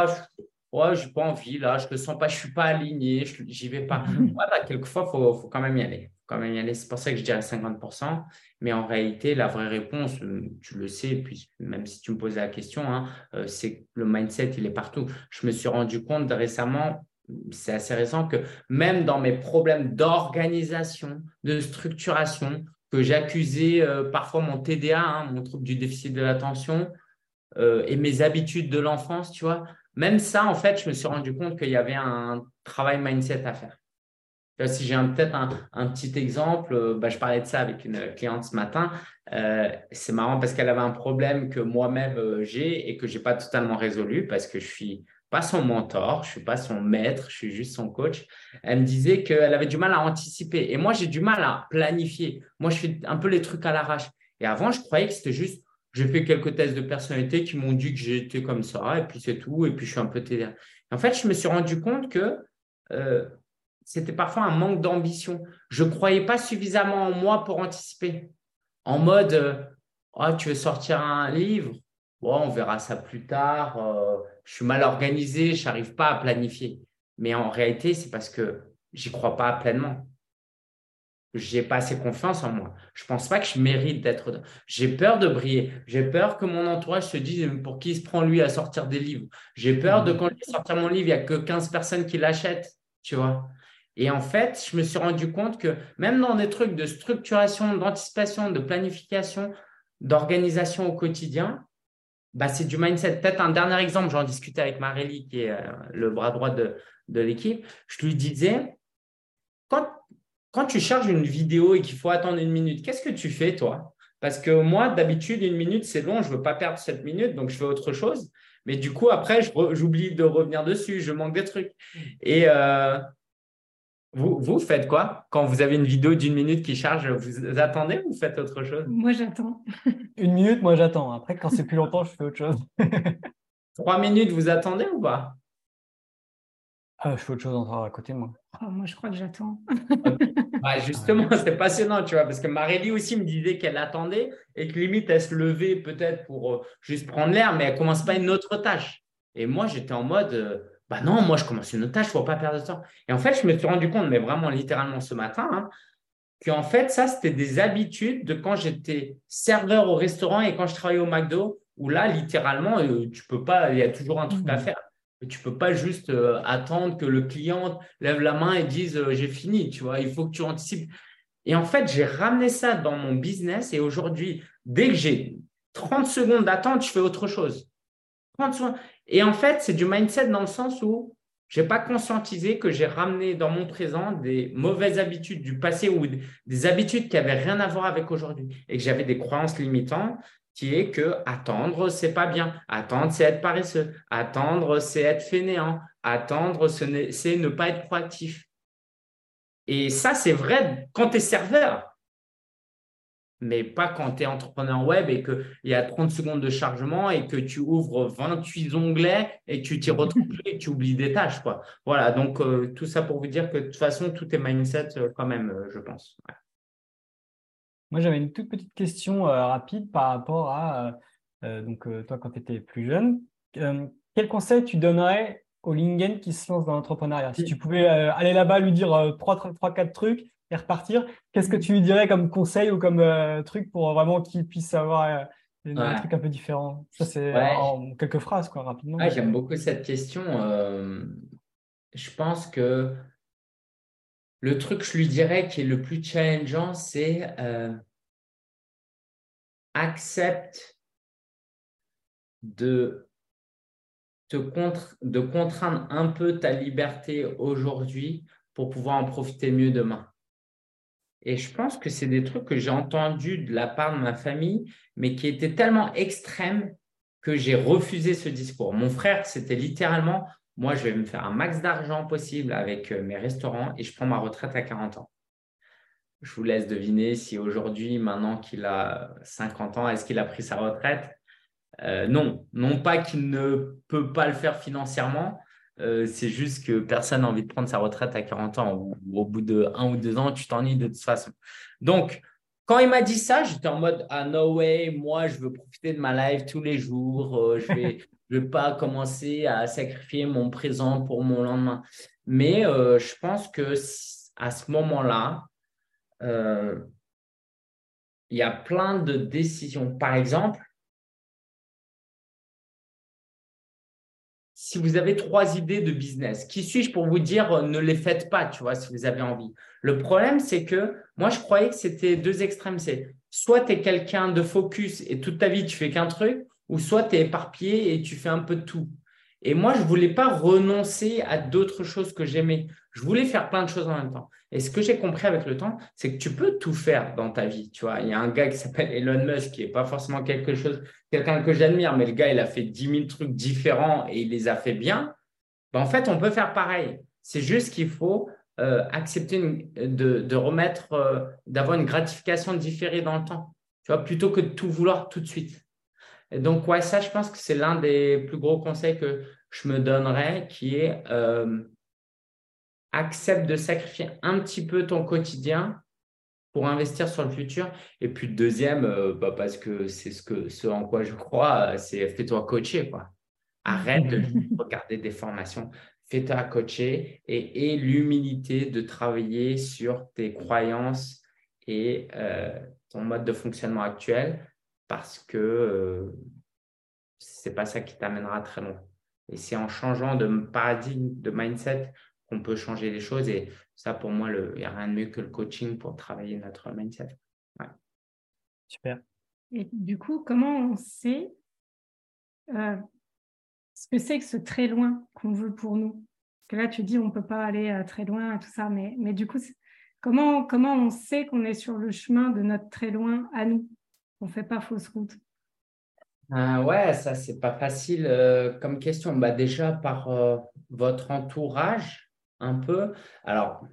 ouais, j'ai pas envie, là, je ne sens pas, je suis pas aligné, j'y vais pas. (laughs) Voilà, quelquefois, il faut, faut, quand même y aller. quand même y aller. C'est pour ça que je dirais 50%. Mais en réalité, la vraie réponse, euh, tu le sais, puis même si tu me posais la question, hein, euh, c'est que le mindset, il est partout. Je me suis rendu compte récemment, c'est assez récent, que même dans mes problèmes d'organisation, de structuration, que j'accusais euh, parfois mon TDA, hein, mon trouble du déficit de l'attention, et mes habitudes de l'enfance, tu vois, même ça, en fait, je me suis rendu compte qu'il y avait un travail mindset à faire. Si j'ai peut-être un, petit exemple, euh, bah, je parlais de ça avec une cliente ce matin. Euh, c'est marrant parce qu'elle avait un problème que moi-même euh, j'ai et que je n'ai pas totalement résolu parce que je suis pas son mentor, je suis pas son maître, je suis juste son coach. Elle me disait qu'elle avait du mal à anticiper et moi j'ai du mal à planifier. Moi je fais un peu les trucs à l'arrache. Et avant je croyais que c'était juste j'ai fait quelques tests de personnalité qui m'ont dit que j'étais comme ça, et puis c'est tout, et puis je suis un peu TDA. En fait, je me suis rendu compte que euh, c'était parfois un manque d'ambition. Je ne croyais pas suffisamment en moi pour anticiper. En mode, euh, oh, tu veux sortir un livre? On verra ça plus tard. Euh, je suis mal organisé, je n'arrive pas à planifier. Mais en réalité, c'est parce que j'y crois pas pleinement. J'ai pas assez confiance en moi. Je pense pas que je mérite d'être. J'ai peur de briller. J'ai peur que mon entourage se dise pour qui il se prend lui à sortir des livres? J'ai peur de mmh. quand je vais sortir mon livre, il n'y a que 15 personnes qui l'achètent. Tu vois Et en fait, je me suis rendu compte que même dans des trucs de structuration, d'anticipation, de planification, d'organisation au quotidien, bah, c'est du mindset. Peut-être un dernier exemple, j'en discutais avec Marélie, qui est euh, le bras droit de, de l'équipe. Je lui disais, quand quand tu charges une vidéo et qu'il faut attendre une minute, qu'est-ce que tu fais, toi? Parce que moi, d'habitude, une minute, c'est long, je ne veux pas perdre cette minute, donc je fais autre chose. Mais du coup, après, j'oublie de revenir dessus, je manque des trucs. Et euh, vous, vous faites quoi? Quand vous avez une vidéo d'une minute qui charge, vous attendez ou vous faites autre chose? Moi, j'attends. (laughs) une minute, moi, j'attends. Après, quand c'est plus longtemps, je fais autre chose. Trois minutes, vous attendez ou pas? Ah, je fais autre chose à côté, moi. Oh, moi, je crois que j'attends. (laughs) justement, c'est passionnant, tu vois, parce que Marélie aussi me disait qu'elle attendait et que limite, elle se levait peut-être pour euh, juste prendre l'air, mais elle commence pas une autre tâche. Et moi, j'étais en mode, euh, bah non, moi, je commence une autre tâche, il ne faut pas perdre de temps. Et en fait, je me suis rendu compte, mais vraiment littéralement ce matin, hein, qu'en fait, ça, c'était des habitudes de quand j'étais serveur au restaurant et quand je travaillais au McDo, où là, littéralement, euh, tu peux pas, il y a toujours un truc à mmh. Faire. Tu peux pas juste euh, attendre que le client lève la main et dise euh, j'ai fini, tu vois, il faut que tu anticipes. Et en fait, j'ai ramené ça dans mon business et aujourd'hui, dès que j'ai 30 secondes d'attente, je fais autre chose. 30 secondes. Et en fait, c'est du mindset dans le sens où je n'ai pas conscientisé que j'ai ramené dans mon présent des mauvaises habitudes du passé ou des habitudes qui n'avaient rien à voir avec aujourd'hui et que j'avais des croyances limitantes qui est que attendre, c'est pas bien. Attendre, c'est être paresseux. Attendre, c'est être fainéant. Attendre, c'est ne pas être proactif. Et ça, c'est vrai quand tu es serveur, mais pas quand tu es entrepreneur web et qu'il y a 30 secondes de chargement et que tu ouvres 28 onglets et tu t'y retrouves et tu oublies des tâches. Quoi. Voilà, donc euh, tout ça pour vous dire que de toute façon, tout est mindset euh, quand même, euh, je pense. Moi, j'avais une toute petite question euh, rapide par rapport à, euh, euh, donc, toi, quand tu étais plus jeune. quel conseil tu donnerais au Lingen qui se lance dans l'entrepreneuriat? Si tu pouvais aller là-bas, lui dire trois, trois, quatre trucs et repartir, qu'est-ce que tu lui dirais comme conseil ou comme truc pour vraiment qu'il puisse avoir un truc un peu différent? Ça, c'est en quelques phrases, quoi, rapidement. J'aime beaucoup cette question. je pense que le truc que je lui dirais qui est le plus challengeant, c'est euh, accepte de, te de contraindre un peu ta liberté aujourd'hui pour pouvoir en profiter mieux demain. Et je pense que c'est des trucs que j'ai entendus de la part de ma famille, mais qui étaient tellement extrêmes que j'ai refusé ce discours. Mon frère, c'était littéralement moi, je vais me faire un max d'argent possible avec euh, mes restaurants et je prends ma retraite à 40 ans. Je vous laisse deviner si aujourd'hui, maintenant qu'il a 50 ans, est-ce qu'il a pris sa retraite? Euh, Non, non pas qu'il ne peut pas le faire financièrement, euh, c'est juste que personne n'a envie de prendre sa retraite à 40 ans ou, au bout de un ou deux ans, tu t'ennuies de toute façon. Donc, quand il m'a dit ça, j'étais en mode ah no way, moi je veux profiter de ma life tous les jours, je vais je vais pas commencer à sacrifier mon présent pour mon lendemain. Mais euh, je pense que à ce moment-là, euh, il y a plein de décisions. Par exemple, si vous avez trois idées de business, qui suis-je pour vous dire euh, ne les faites pas, tu vois, si vous avez envie. Le problème, c'est que moi, je croyais que c'était deux extrêmes. C'est soit tu es quelqu'un de focus et toute ta vie, tu fais qu'un truc, ou soit tu es éparpillé et tu fais un peu de tout. Et moi, je ne voulais pas renoncer à d'autres choses que j'aimais. Je voulais faire plein de choses en même temps. Et ce que j'ai compris avec le temps, c'est que tu peux tout faire dans ta vie. Tu vois, il y a un gars qui s'appelle (laughs) Elon Musk, qui n'est pas forcément quelque chose, quelqu'un que j'admire, mais le gars, il a fait 10 000 trucs différents et il les a fait bien. Ben, en fait, on peut faire pareil. C'est juste qu'il faut euh, accepter de, remettre, euh, d'avoir une gratification différée dans le temps. Plutôt que de tout vouloir tout de suite donc, ouais, ça, je pense que c'est l'un des plus gros conseils que je me donnerais, qui est euh, accepte de sacrifier un petit peu ton quotidien pour investir sur le futur. Et puis, deuxième, euh, bah, parce que c'est ce, que, ce en quoi je crois, c'est fais-toi coacher. Quoi. Arrête de (laughs) regarder des formations. Fais-toi coacher et aie l'humilité de travailler sur tes croyances et euh, ton mode de fonctionnement actuel parce que euh, ce n'est pas ça qui t'amènera très loin. Et c'est en changeant de paradigme, de mindset, qu'on peut changer les choses. Et ça, pour moi, il n'y a rien de mieux que le coaching pour travailler notre mindset. Super. Et du coup, comment on sait euh, ce que c'est que ce très loin qu'on veut pour nous? Parce que là, tu dis on ne peut pas aller euh, très loin et tout ça, mais, mais du coup, comment, comment on sait qu'on est sur le chemin de notre très loin à nous? On ne fait pas fausse route euh, ouais, ça, c'est pas facile euh, comme question. Bah, déjà, par votre entourage, un peu. Alors,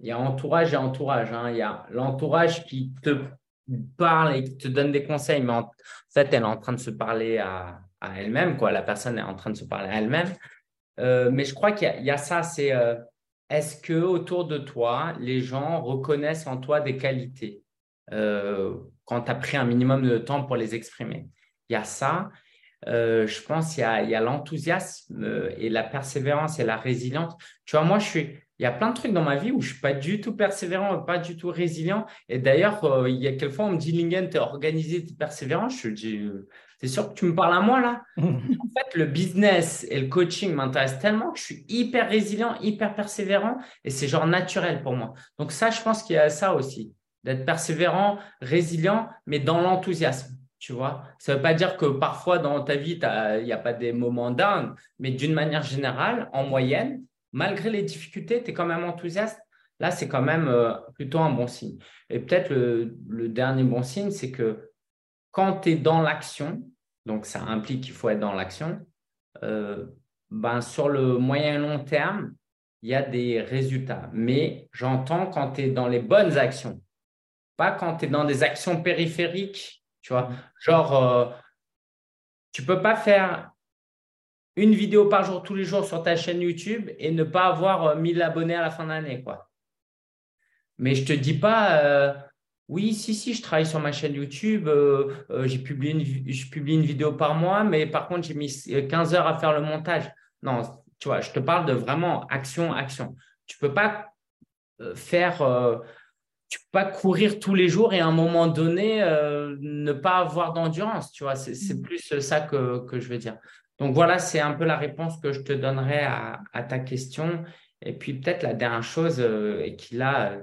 il y a entourage et entourage. Hein. Il y a l'entourage qui te parle et qui te donne des conseils, mais en fait, elle est en train de se parler à, elle-même. Quoi. La personne est en train de se parler à elle-même. Euh, mais je crois qu'il y, a ça, c'est euh, est-ce que autour de toi, les gens reconnaissent en toi des qualités? Euh, quand tu as pris un minimum de temps pour les exprimer Il y a ça. Euh, je pense qu'il y a, l'enthousiasme euh, et la persévérance et la résilience. Tu vois, moi, je suis, il y a plein de trucs dans ma vie où je ne suis pas du tout persévérant, pas du tout résilient. Et d'ailleurs, euh, il y a quelquefois, on me dit, Lingen, tu es organisé, tu es persévérant. Je dis, c'est sûr que tu me parles à moi là (laughs) En fait, le business et le coaching m'intéressent tellement que je suis hyper résilient, hyper persévérant et c'est genre naturel pour moi. Donc ça, je pense qu'il y a ça aussi, d'être persévérant, résilient, mais dans l'enthousiasme. Tu vois, ça ne veut pas dire que parfois dans ta vie, il n'y a pas des moments down, mais d'une manière générale, en moyenne, malgré les difficultés, tu es quand même enthousiaste. Là, c'est quand même euh, plutôt un bon signe. Et peut-être le, dernier bon signe, c'est que quand tu es dans l'action, donc ça implique qu'il faut être dans l'action, euh, ben sur le moyen et long terme, il y a des résultats. Mais j'entends quand tu es dans les bonnes actions, pas quand tu es dans des actions périphériques tu vois, genre, euh, tu peux pas faire une vidéo par jour tous les jours sur ta chaîne YouTube et ne pas avoir 1000 euh, abonnés à la fin de l'année, quoi. Mais je te dis pas, euh, oui, si, si, je travaille sur ma chaîne YouTube, j'ai publié une, je publie une vidéo par mois, mais par contre, j'ai mis 15 heures à faire le montage. Non, tu vois, je te parle de vraiment action, action. Tu peux pas faire tu peux pas courir tous les jours et à un moment donné euh, ne pas avoir d'endurance, tu vois. C'est mm. plus ça que, que, je veux dire. Donc voilà, c'est un peu la réponse que je te donnerai à, à ta question. Et puis peut-être la dernière chose, euh, et qui là,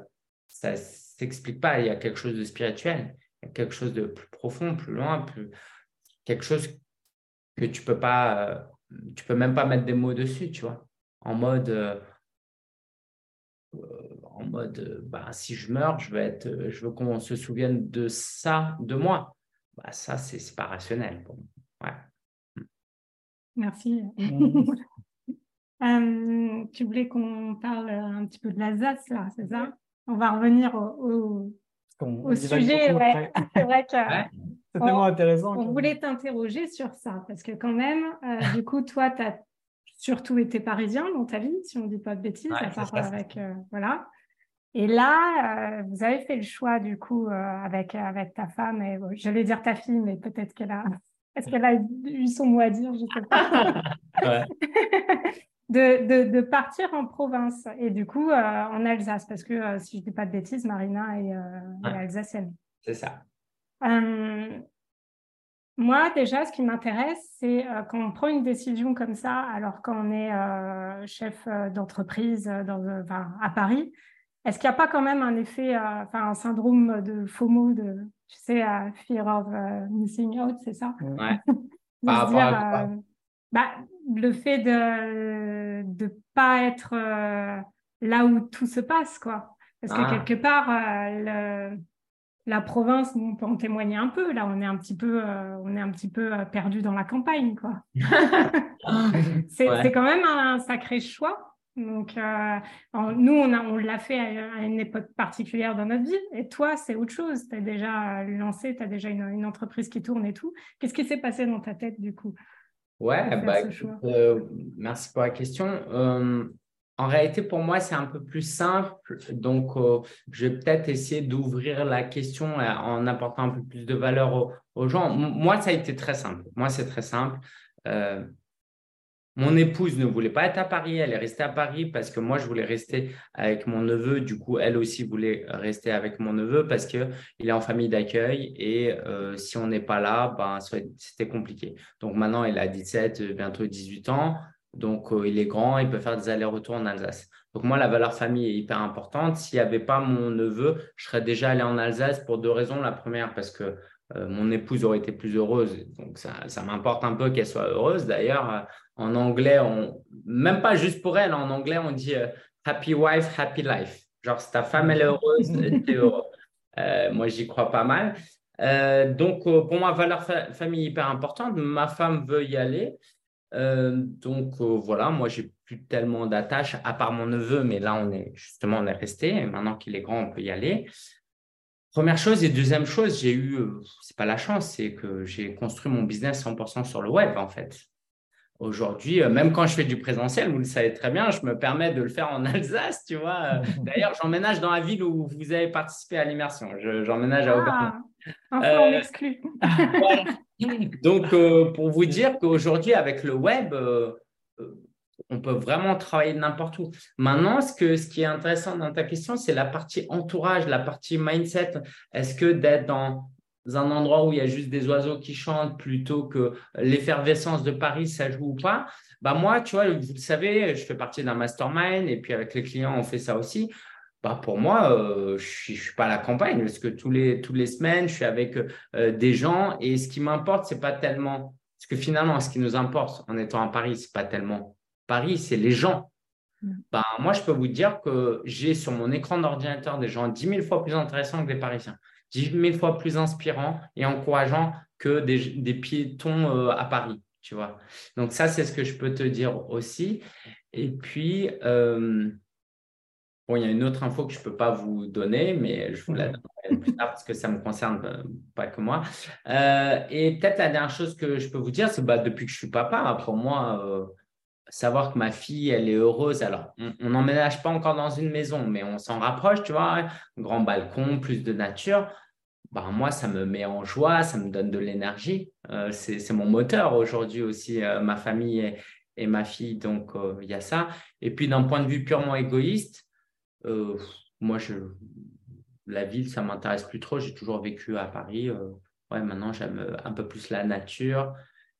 ça s'explique pas, il y a quelque chose de spirituel, il y a quelque chose de plus profond, plus loin, plus quelque chose que tu peux pas, euh, tu peux même pas mettre des mots dessus, tu vois. En mode euh, mode euh, bah, si je meurs, je veux, être, euh, je veux qu'on se souvienne de ça, de moi. Bah, ça, c'est pas rationnel. Ouais. Merci. (laughs) tu voulais qu'on parle un petit peu de l'Alsace, là, c'est ça? On va revenir au, au, sujet. Ouais. (laughs) C'est vrai que. C'est tellement intéressant. On voulait t'interroger sur ça, parce que quand même, (laughs) du coup, toi, tu as surtout été parisien dans ta vie, si on ne dit pas de bêtises, à part avec. Euh, voilà. Et là, euh, vous avez fait le choix, du coup, euh, avec, avec ta femme, et j'allais dire ta fille, mais peut-être qu'elle a. Est-ce qu'elle a eu son mot à dire Je ne sais pas. (laughs) de, de, de, partir en province et du coup en Alsace, parce que si je ne dis pas de bêtises, Marina est, alsacienne. C'est ça. Moi, déjà, ce qui m'intéresse, c'est euh, quand on prend une décision comme ça, alors quand on est euh, chef euh, d'entreprise à Paris, est-ce qu'il n'y a pas quand même un effet, enfin un syndrome de FOMO, de, tu sais, fear of missing out, c'est ça? Ouais. (laughs) bah, le fait de ne pas être là où tout se passe, quoi. Parce que ah. quelque part, le, la province, on peut en témoigner un peu. Là, on est un petit peu, euh, on est un petit peu euh, perdu dans la campagne, quoi. (laughs) c'est quand même un, sacré choix. Donc, euh, nous, on, on l'a fait à, une époque particulière dans notre vie. Et toi, c'est autre chose. Tu as déjà lancé, tu as déjà une, entreprise qui tourne et tout. Qu'est-ce qui s'est passé dans ta tête, du coup Ouais, bah, merci pour la question. en réalité, pour moi, c'est un peu plus simple. Donc, euh, je vais peut-être essayer d'ouvrir la question en apportant un peu plus de valeur aux, gens. moi, ça a été très simple. Moi, c'est très simple. Mon épouse ne voulait pas être à Paris, elle est restée à Paris parce que moi, je voulais rester avec mon neveu. Du coup, elle aussi voulait rester avec mon neveu parce qu'il est en famille d'accueil et euh, si on n'est pas là, ben, c'était compliqué. Donc maintenant, elle a 17, bientôt 18 ans. Donc, euh, il est grand, il peut faire des allers-retours en Alsace. Donc, moi, la valeur famille est hyper importante. S'il n'y avait pas mon neveu, je serais déjà allé en Alsace pour deux raisons. La première, parce que euh, mon épouse aurait été plus heureuse. Donc, ça, ça m'importe un peu qu'elle soit heureuse. D'ailleurs, en anglais, on, même pas juste pour elle, en anglais, on dit happy wife, happy life. Genre, si ta femme, elle est heureuse, (laughs) tu es heureux. moi, j'y crois pas mal. donc, pour moi, valeur famille hyper importante. Ma femme veut y aller. Euh, donc euh, voilà, moi j'ai plus tellement d'attaches à part mon neveu, mais là on est justement on est resté. Et maintenant qu'il est grand, on peut y aller. Première chose et deuxième chose, j'ai eu, euh, c'est pas la chance, c'est que j'ai construit mon business 100% sur le web en fait. Aujourd'hui, même quand je fais du présentiel, vous le savez très bien, je me permets de le faire en (laughs) Alsace, tu vois. (laughs) D'ailleurs, j'emménage dans la ville où vous avez participé à l'immersion. J'emménage à. Ah, on exclut. (laughs) Donc, euh, pour vous dire qu'aujourd'hui, avec le web, euh, euh, on peut vraiment travailler n'importe où. Maintenant, ce, que, ce qui est intéressant dans ta question, c'est la partie entourage, la partie mindset. Est-ce que d'être dans un endroit où il y a juste des oiseaux qui chantent plutôt que l'effervescence de Paris, ça joue ou pas bah moi, tu vois, vous le savez, je fais partie d'un mastermind et puis avec les clients, on fait ça aussi. Bah, pour moi, euh, je ne suis, pas à la campagne parce que tous les, toutes les semaines, je suis avec euh, des gens et ce qui m'importe, ce n'est pas tellement. Parce que finalement, ce qui nous importe en étant à Paris, ce n'est pas tellement Paris, c'est les gens. Mm. Bah, moi, je peux vous dire que j'ai sur mon écran d'ordinateur des gens 10 000 fois plus intéressants que des Parisiens, 10 000 fois plus inspirants et encourageants que des, des piétons euh, à Paris. Tu vois. Donc, ça, c'est ce que je peux te dire aussi. Et puis, Bon, il y a une autre info que je ne peux pas vous donner, mais je vous la donnerai plus tard parce que ça ne me concerne euh, pas que moi. Euh, et peut-être la dernière chose que je peux vous dire, c'est bah, depuis que je suis papa, pour moi, euh, savoir que ma fille, elle est heureuse. Alors, on n'emménage pas encore dans une maison, mais on s'en rapproche, tu vois, un grand balcon, plus de nature. Bah, moi, ça me met en joie, ça me donne de l'énergie. c'est mon moteur aujourd'hui aussi, ma famille et, ma fille. Donc, il y a ça. Et puis, d'un point de vue purement égoïste, euh, moi, je, la ville, ça m'intéresse plus trop. J'ai toujours vécu à Paris. Euh, ouais, maintenant, j'aime un peu plus la nature.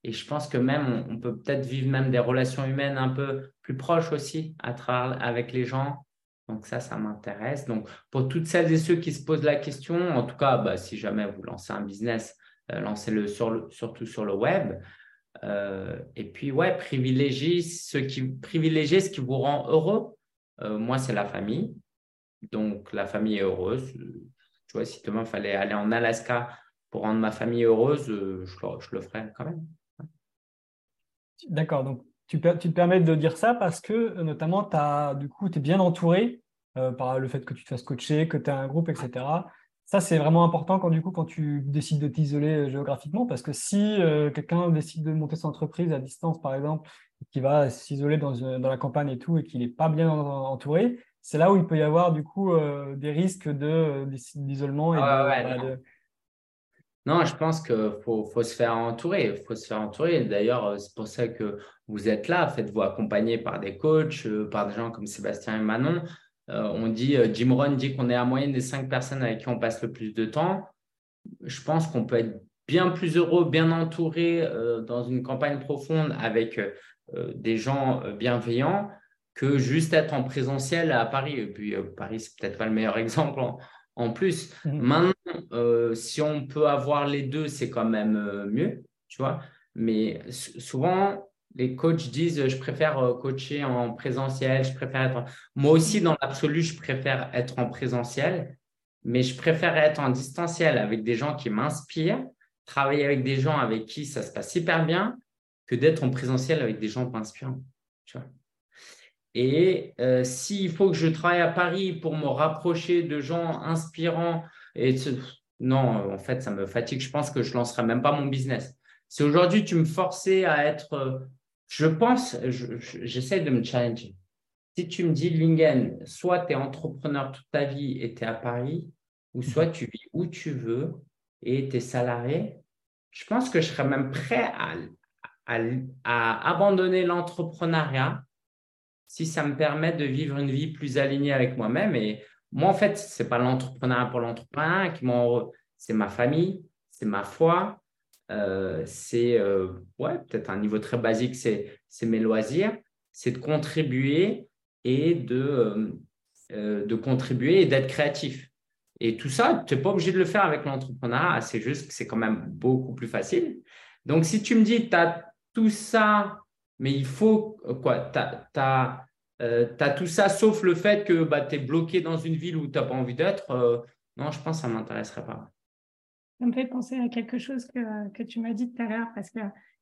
Et je pense que même, on, peut peut-être vivre même des relations humaines un peu plus proches aussi à travers, avec les gens. Donc ça, ça m'intéresse. Donc pour toutes celles et ceux qui se posent la question, en tout cas, bah, si jamais vous lancez un business, euh, lancez-le sur surtout sur le web. et puis ouais, privilégiez ce qui privilégiez ce qui vous rend heureux. Euh, moi, c'est la famille. Donc, la famille est heureuse. Tu vois, si demain, il fallait aller en Alaska pour rendre ma famille heureuse, euh, je le ferais quand même. D'accord. Donc, tu, tu, te permets de dire ça parce que, euh, notamment, as, du coup, tu es bien entouré par le fait que tu te fasses coacher, que tu as un groupe, etc. Ça, c'est vraiment important quand, du coup, quand tu décides de t'isoler géographiquement parce que si quelqu'un décide de monter son entreprise à distance, par exemple, qui va s'isoler dans, dans, la campagne et tout, et qui n'est pas bien entouré, c'est là où il peut y avoir du coup euh, des risques de, d'isolement. Et ah de, non. je pense qu'il faut, faut, se faire entourer. Faut se faire entourer. D'ailleurs, euh, c'est pour ça que vous êtes là. Faites-vous accompagner par des coachs, euh, par des gens comme Sébastien et Manon. on dit, Jim Rohn dit qu'on est à moyenne des cinq personnes avec qui on passe le plus de temps. Je pense qu'on peut être bien plus heureux, bien entouré dans une campagne profonde avec euh, des gens euh, bienveillants que juste être en présentiel à Paris. Et puis, euh, Paris, c'est peut-être pas le meilleur (laughs) exemple plus. Mhm. Maintenant, si on peut avoir les deux, c'est quand même mieux, tu vois. Mais souvent, les coachs disent je préfère coacher en présentiel, je préfère être. Moi aussi, dans l'absolu, je préfère être en présentiel, mais je préfère être en distanciel avec des gens qui m'inspirent, travailler avec des gens avec qui ça se passe hyper bien que d'être en présentiel avec des gens pas inspirants. Tu vois et euh, s'il faut que je travaille à Paris pour me rapprocher de gens inspirants, et non, en fait, ça me fatigue. Je pense que je ne lancerai même pas mon business. Si aujourd'hui tu me forçais à être, je pense, j'essaie de me challenger. si tu me dis, Lingen, soit tu es entrepreneur toute ta vie et tu es à Paris, ou soit tu vis où tu veux et tu es salarié, je pense que je serais même prêt à, à abandonner l'entrepreneuriat si ça me permet de vivre une vie plus alignée avec moi-même. Et moi, en fait, ce n'est pas l'entrepreneuriat pour l'entrepreneuriat qui c'est ma famille, c'est ma foi, euh, c'est euh, ouais, peut-être un niveau très basique, c'est mes loisirs, c'est de contribuer et de, euh, de contribuer et d'être créatif. Et tout ça, tu n'es pas obligé de le faire avec l'entrepreneuriat, c'est juste que c'est quand même beaucoup plus facile. Donc, si tu me dis, tu as tout ça, mais il faut quoi Tu as, as, tout ça sauf le fait que bah, tu es bloqué dans une ville où tu n'as pas envie d'être. non, je pense que ça ne m'intéresserait pas. Ça me fait penser à quelque chose que, que tu m'as dit tout à l'heure, parce que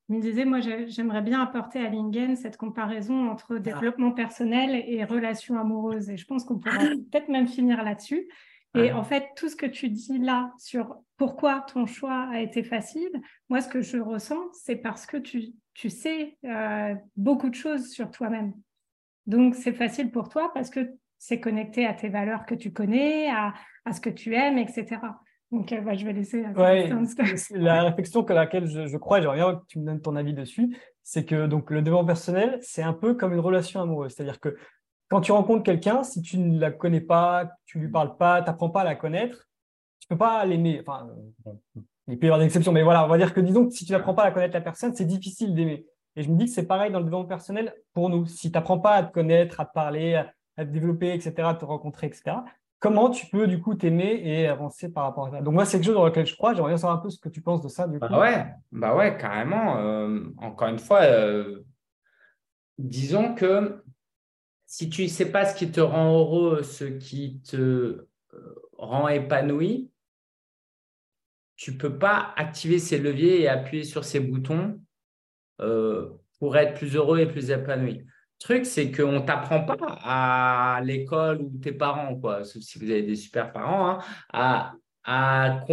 me disais, moi, j'aimerais bien apporter à Lingen cette comparaison entre ah. développement personnel et relations amoureuses. Et je pense qu'on pourra peut-être même finir là-dessus. Et en fait, tout ce que tu dis là sur pourquoi ton choix a été facile, moi, ce que je ressens, c'est parce que tu, tu sais euh, beaucoup de choses sur toi-même. Donc, c'est facile pour toi parce que c'est connecté à tes valeurs que tu connais, à, à ce que tu aimes, etc. Donc, bah, je vais laisser la réflexion à laquelle je, crois, et j'aimerais bien que tu me donnes ton avis dessus, c'est que donc, le développement personnel, c'est un peu comme une relation amoureuse. C'est-à-dire que quand tu rencontres quelqu'un, si tu ne la connais pas, tu ne lui parles pas, tu n'apprends pas à la connaître, tu ne peux pas l'aimer. Enfin, il peut y avoir des exceptions, mais voilà, on va dire que disons que si tu n'apprends pas à connaître la personne, c'est difficile d'aimer. Et je me dis que c'est pareil dans le développement personnel pour nous. Si tu n'apprends pas à te connaître, à te parler, à te développer, etc., à te rencontrer, etc., comment tu peux du coup t'aimer et avancer par rapport à ça? Donc moi, c'est quelque chose dans lequel je crois. J'aimerais bien savoir un peu ce que tu penses de ça. Du bah ouais, bah ouais, carrément. Euh, encore une fois, euh, disons que si tu ne sais pas ce qui te rend heureux, ce qui te euh, rend épanoui, tu ne peux pas activer ces leviers et appuyer sur ces boutons pour être plus heureux et plus épanoui truc, c'est qu'on ne t'apprend pas à l'école ou tes parents, quoi, sauf si vous avez des super parents, hein, à,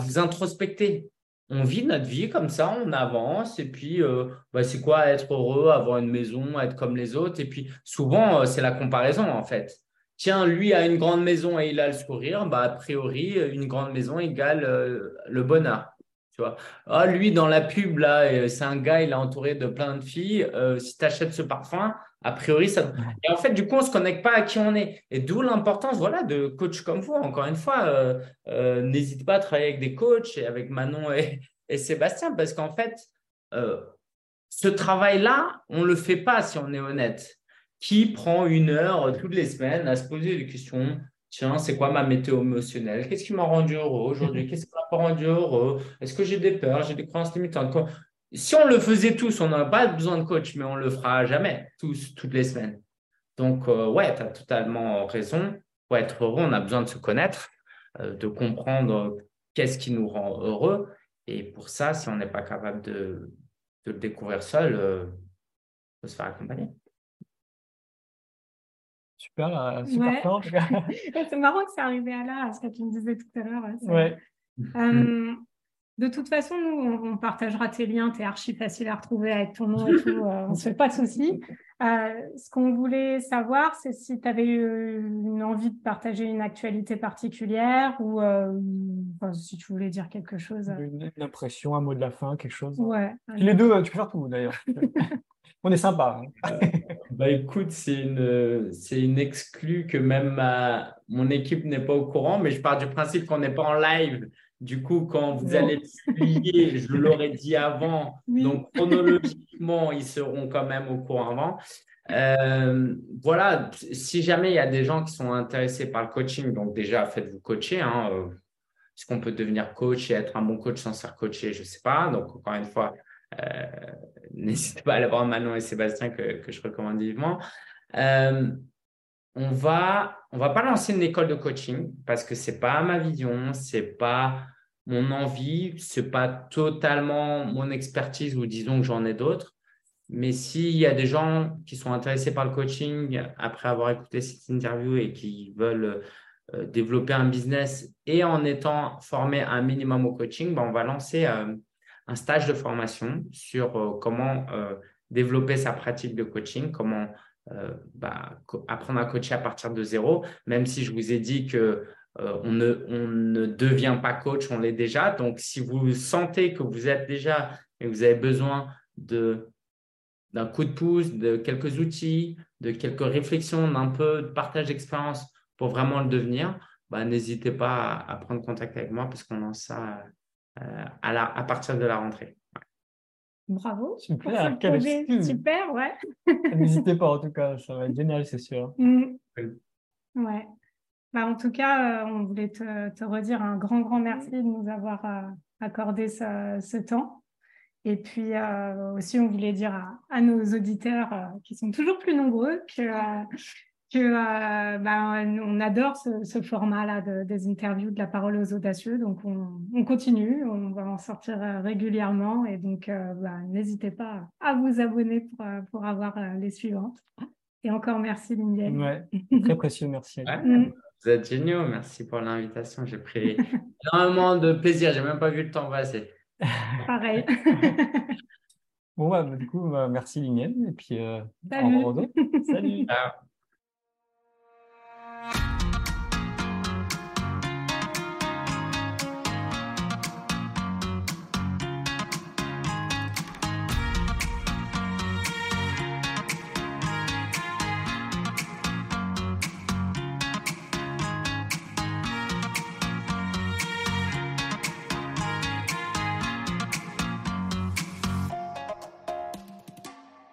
vous introspecter. On vit notre vie comme ça, on avance, et puis euh, bah, c'est quoi être heureux, avoir une maison, être comme les autres, et puis souvent, euh, c'est la comparaison en fait. Tiens, lui a une grande maison et il a le sourire, bah, a priori, une grande maison égale euh, le bonheur. Tu vois, ah, lui, dans la pub, là, c'est un gars, il est entouré de plein de filles. si tu achètes ce parfum, a priori, ça. Et en fait, du coup, on ne se connecte pas à qui on est. Et d'où l'importance voilà, de coach comme vous. Encore une fois, euh, euh, n'hésite pas à travailler avec des coachs et avec Manon (laughs) et, Sébastien parce qu'en fait, euh, ce travail-là, on ne le fait pas si on est honnête. Qui prend une heure toutes les semaines à se poser des questions Tiens, c'est quoi ma météo émotionnelle? Qu'est-ce qui m'a rendu heureux aujourd'hui? (laughs) Qu'est-ce qui m'a pas rendu heureux? Est-ce que j'ai des peurs? J'ai des croyances limitantes? Si on le faisait tous, on n'aurait pas besoin de coach, mais on le fera jamais, tous, toutes les semaines. Donc, euh, ouais, tu as totalement raison. Pour être heureux, on a besoin de se connaître, euh, de comprendre qu'est-ce qui nous rend heureux. Et pour ça, si on n'est pas capable de, le découvrir seul, il euh, faut se faire accompagner. Super, super (laughs) C'est marrant que ça arrivé à là, ce que tu me disais tout à l'heure. (laughs) Ouais. De toute façon, nous, on, partagera tes liens, t'es archi facile à retrouver avec ton nom et tout, euh, on ne se (laughs) fait pas de soucis. Euh, ce qu'on voulait savoir, c'est si tu avais eu une envie de partager une actualité particulière ou euh, si tu voulais dire quelque chose. Une, impression, un mot de la fin, quelque chose. Ouais. Les deux, tu peux faire tout d'ailleurs. (laughs) on est sympa. Hein. bah écoute, c'est une, c'est une exclue que même ma, mon équipe n'est pas au courant, mais je pars du principe qu'on n'est pas en live. Du coup, quand vous allez publier, je l'aurais dit avant, donc chronologiquement, ils seront quand même au courant avant. Euh, voilà, si jamais il y a des gens qui sont intéressés par le coaching, donc déjà faites-vous coacher. Hein, euh, Est-ce qu'on peut devenir coach et être un bon coach sans se faire coacher? Je ne sais pas. Donc, encore une fois, euh, (laughs) n'hésitez pas à aller voir Manon et Sébastien que, que je recommande vivement. On va, va pas lancer une école de coaching parce que c'est pas ma vision, c'est pas mon envie, c'est pas totalement mon expertise ou disons que j'en ai d'autres. Mais s'il y a des gens qui sont intéressés par le coaching après avoir écouté cette interview et qui veulent euh, développer un business et en étant formés un minimum au coaching, ben, on va lancer euh, un stage de formation sur euh, comment développer sa pratique de coaching, comment bah, apprendre à coacher à partir de zéro, même si je vous ai dit que ne, on ne devient pas coach, on l'est déjà. Donc, si vous sentez que vous êtes déjà et vous avez besoin d'un coup de pouce, de quelques outils, de quelques réflexions, d'un peu de partage d'expérience pour vraiment le devenir, bah, n'hésitez pas à, prendre contact avec moi parce qu'on lance ça euh, à, la, à partir de la rentrée. Bravo. Super, Super, ouais. (laughs) N'hésitez pas en tout cas, ça va être génial, c'est sûr. Mm. Ouais. Bah, en tout cas, euh, on voulait te, te, redire un grand, grand merci de nous avoir euh, accordé ce, ce temps. Et puis euh, aussi, on voulait dire à, nos auditeurs euh, qui sont toujours plus nombreux que, euh, que ben, on adore ce, format-là des interviews de la parole aux audacieux. Donc, on, continue, on va en sortir régulièrement. Et donc, ben, n'hésitez pas à vous abonner pour, pour avoir les suivantes. Et encore merci, Lindienne. Ouais, (laughs) très précieux, merci. Mm. vous êtes géniaux, merci pour l'invitation. J'ai pris énormément de plaisir. J'ai même pas vu le temps passer. (laughs) Pareil. bon, bah, du coup, bah, merci Linienne. Et puis, euh, Salut. (laughs) Salut.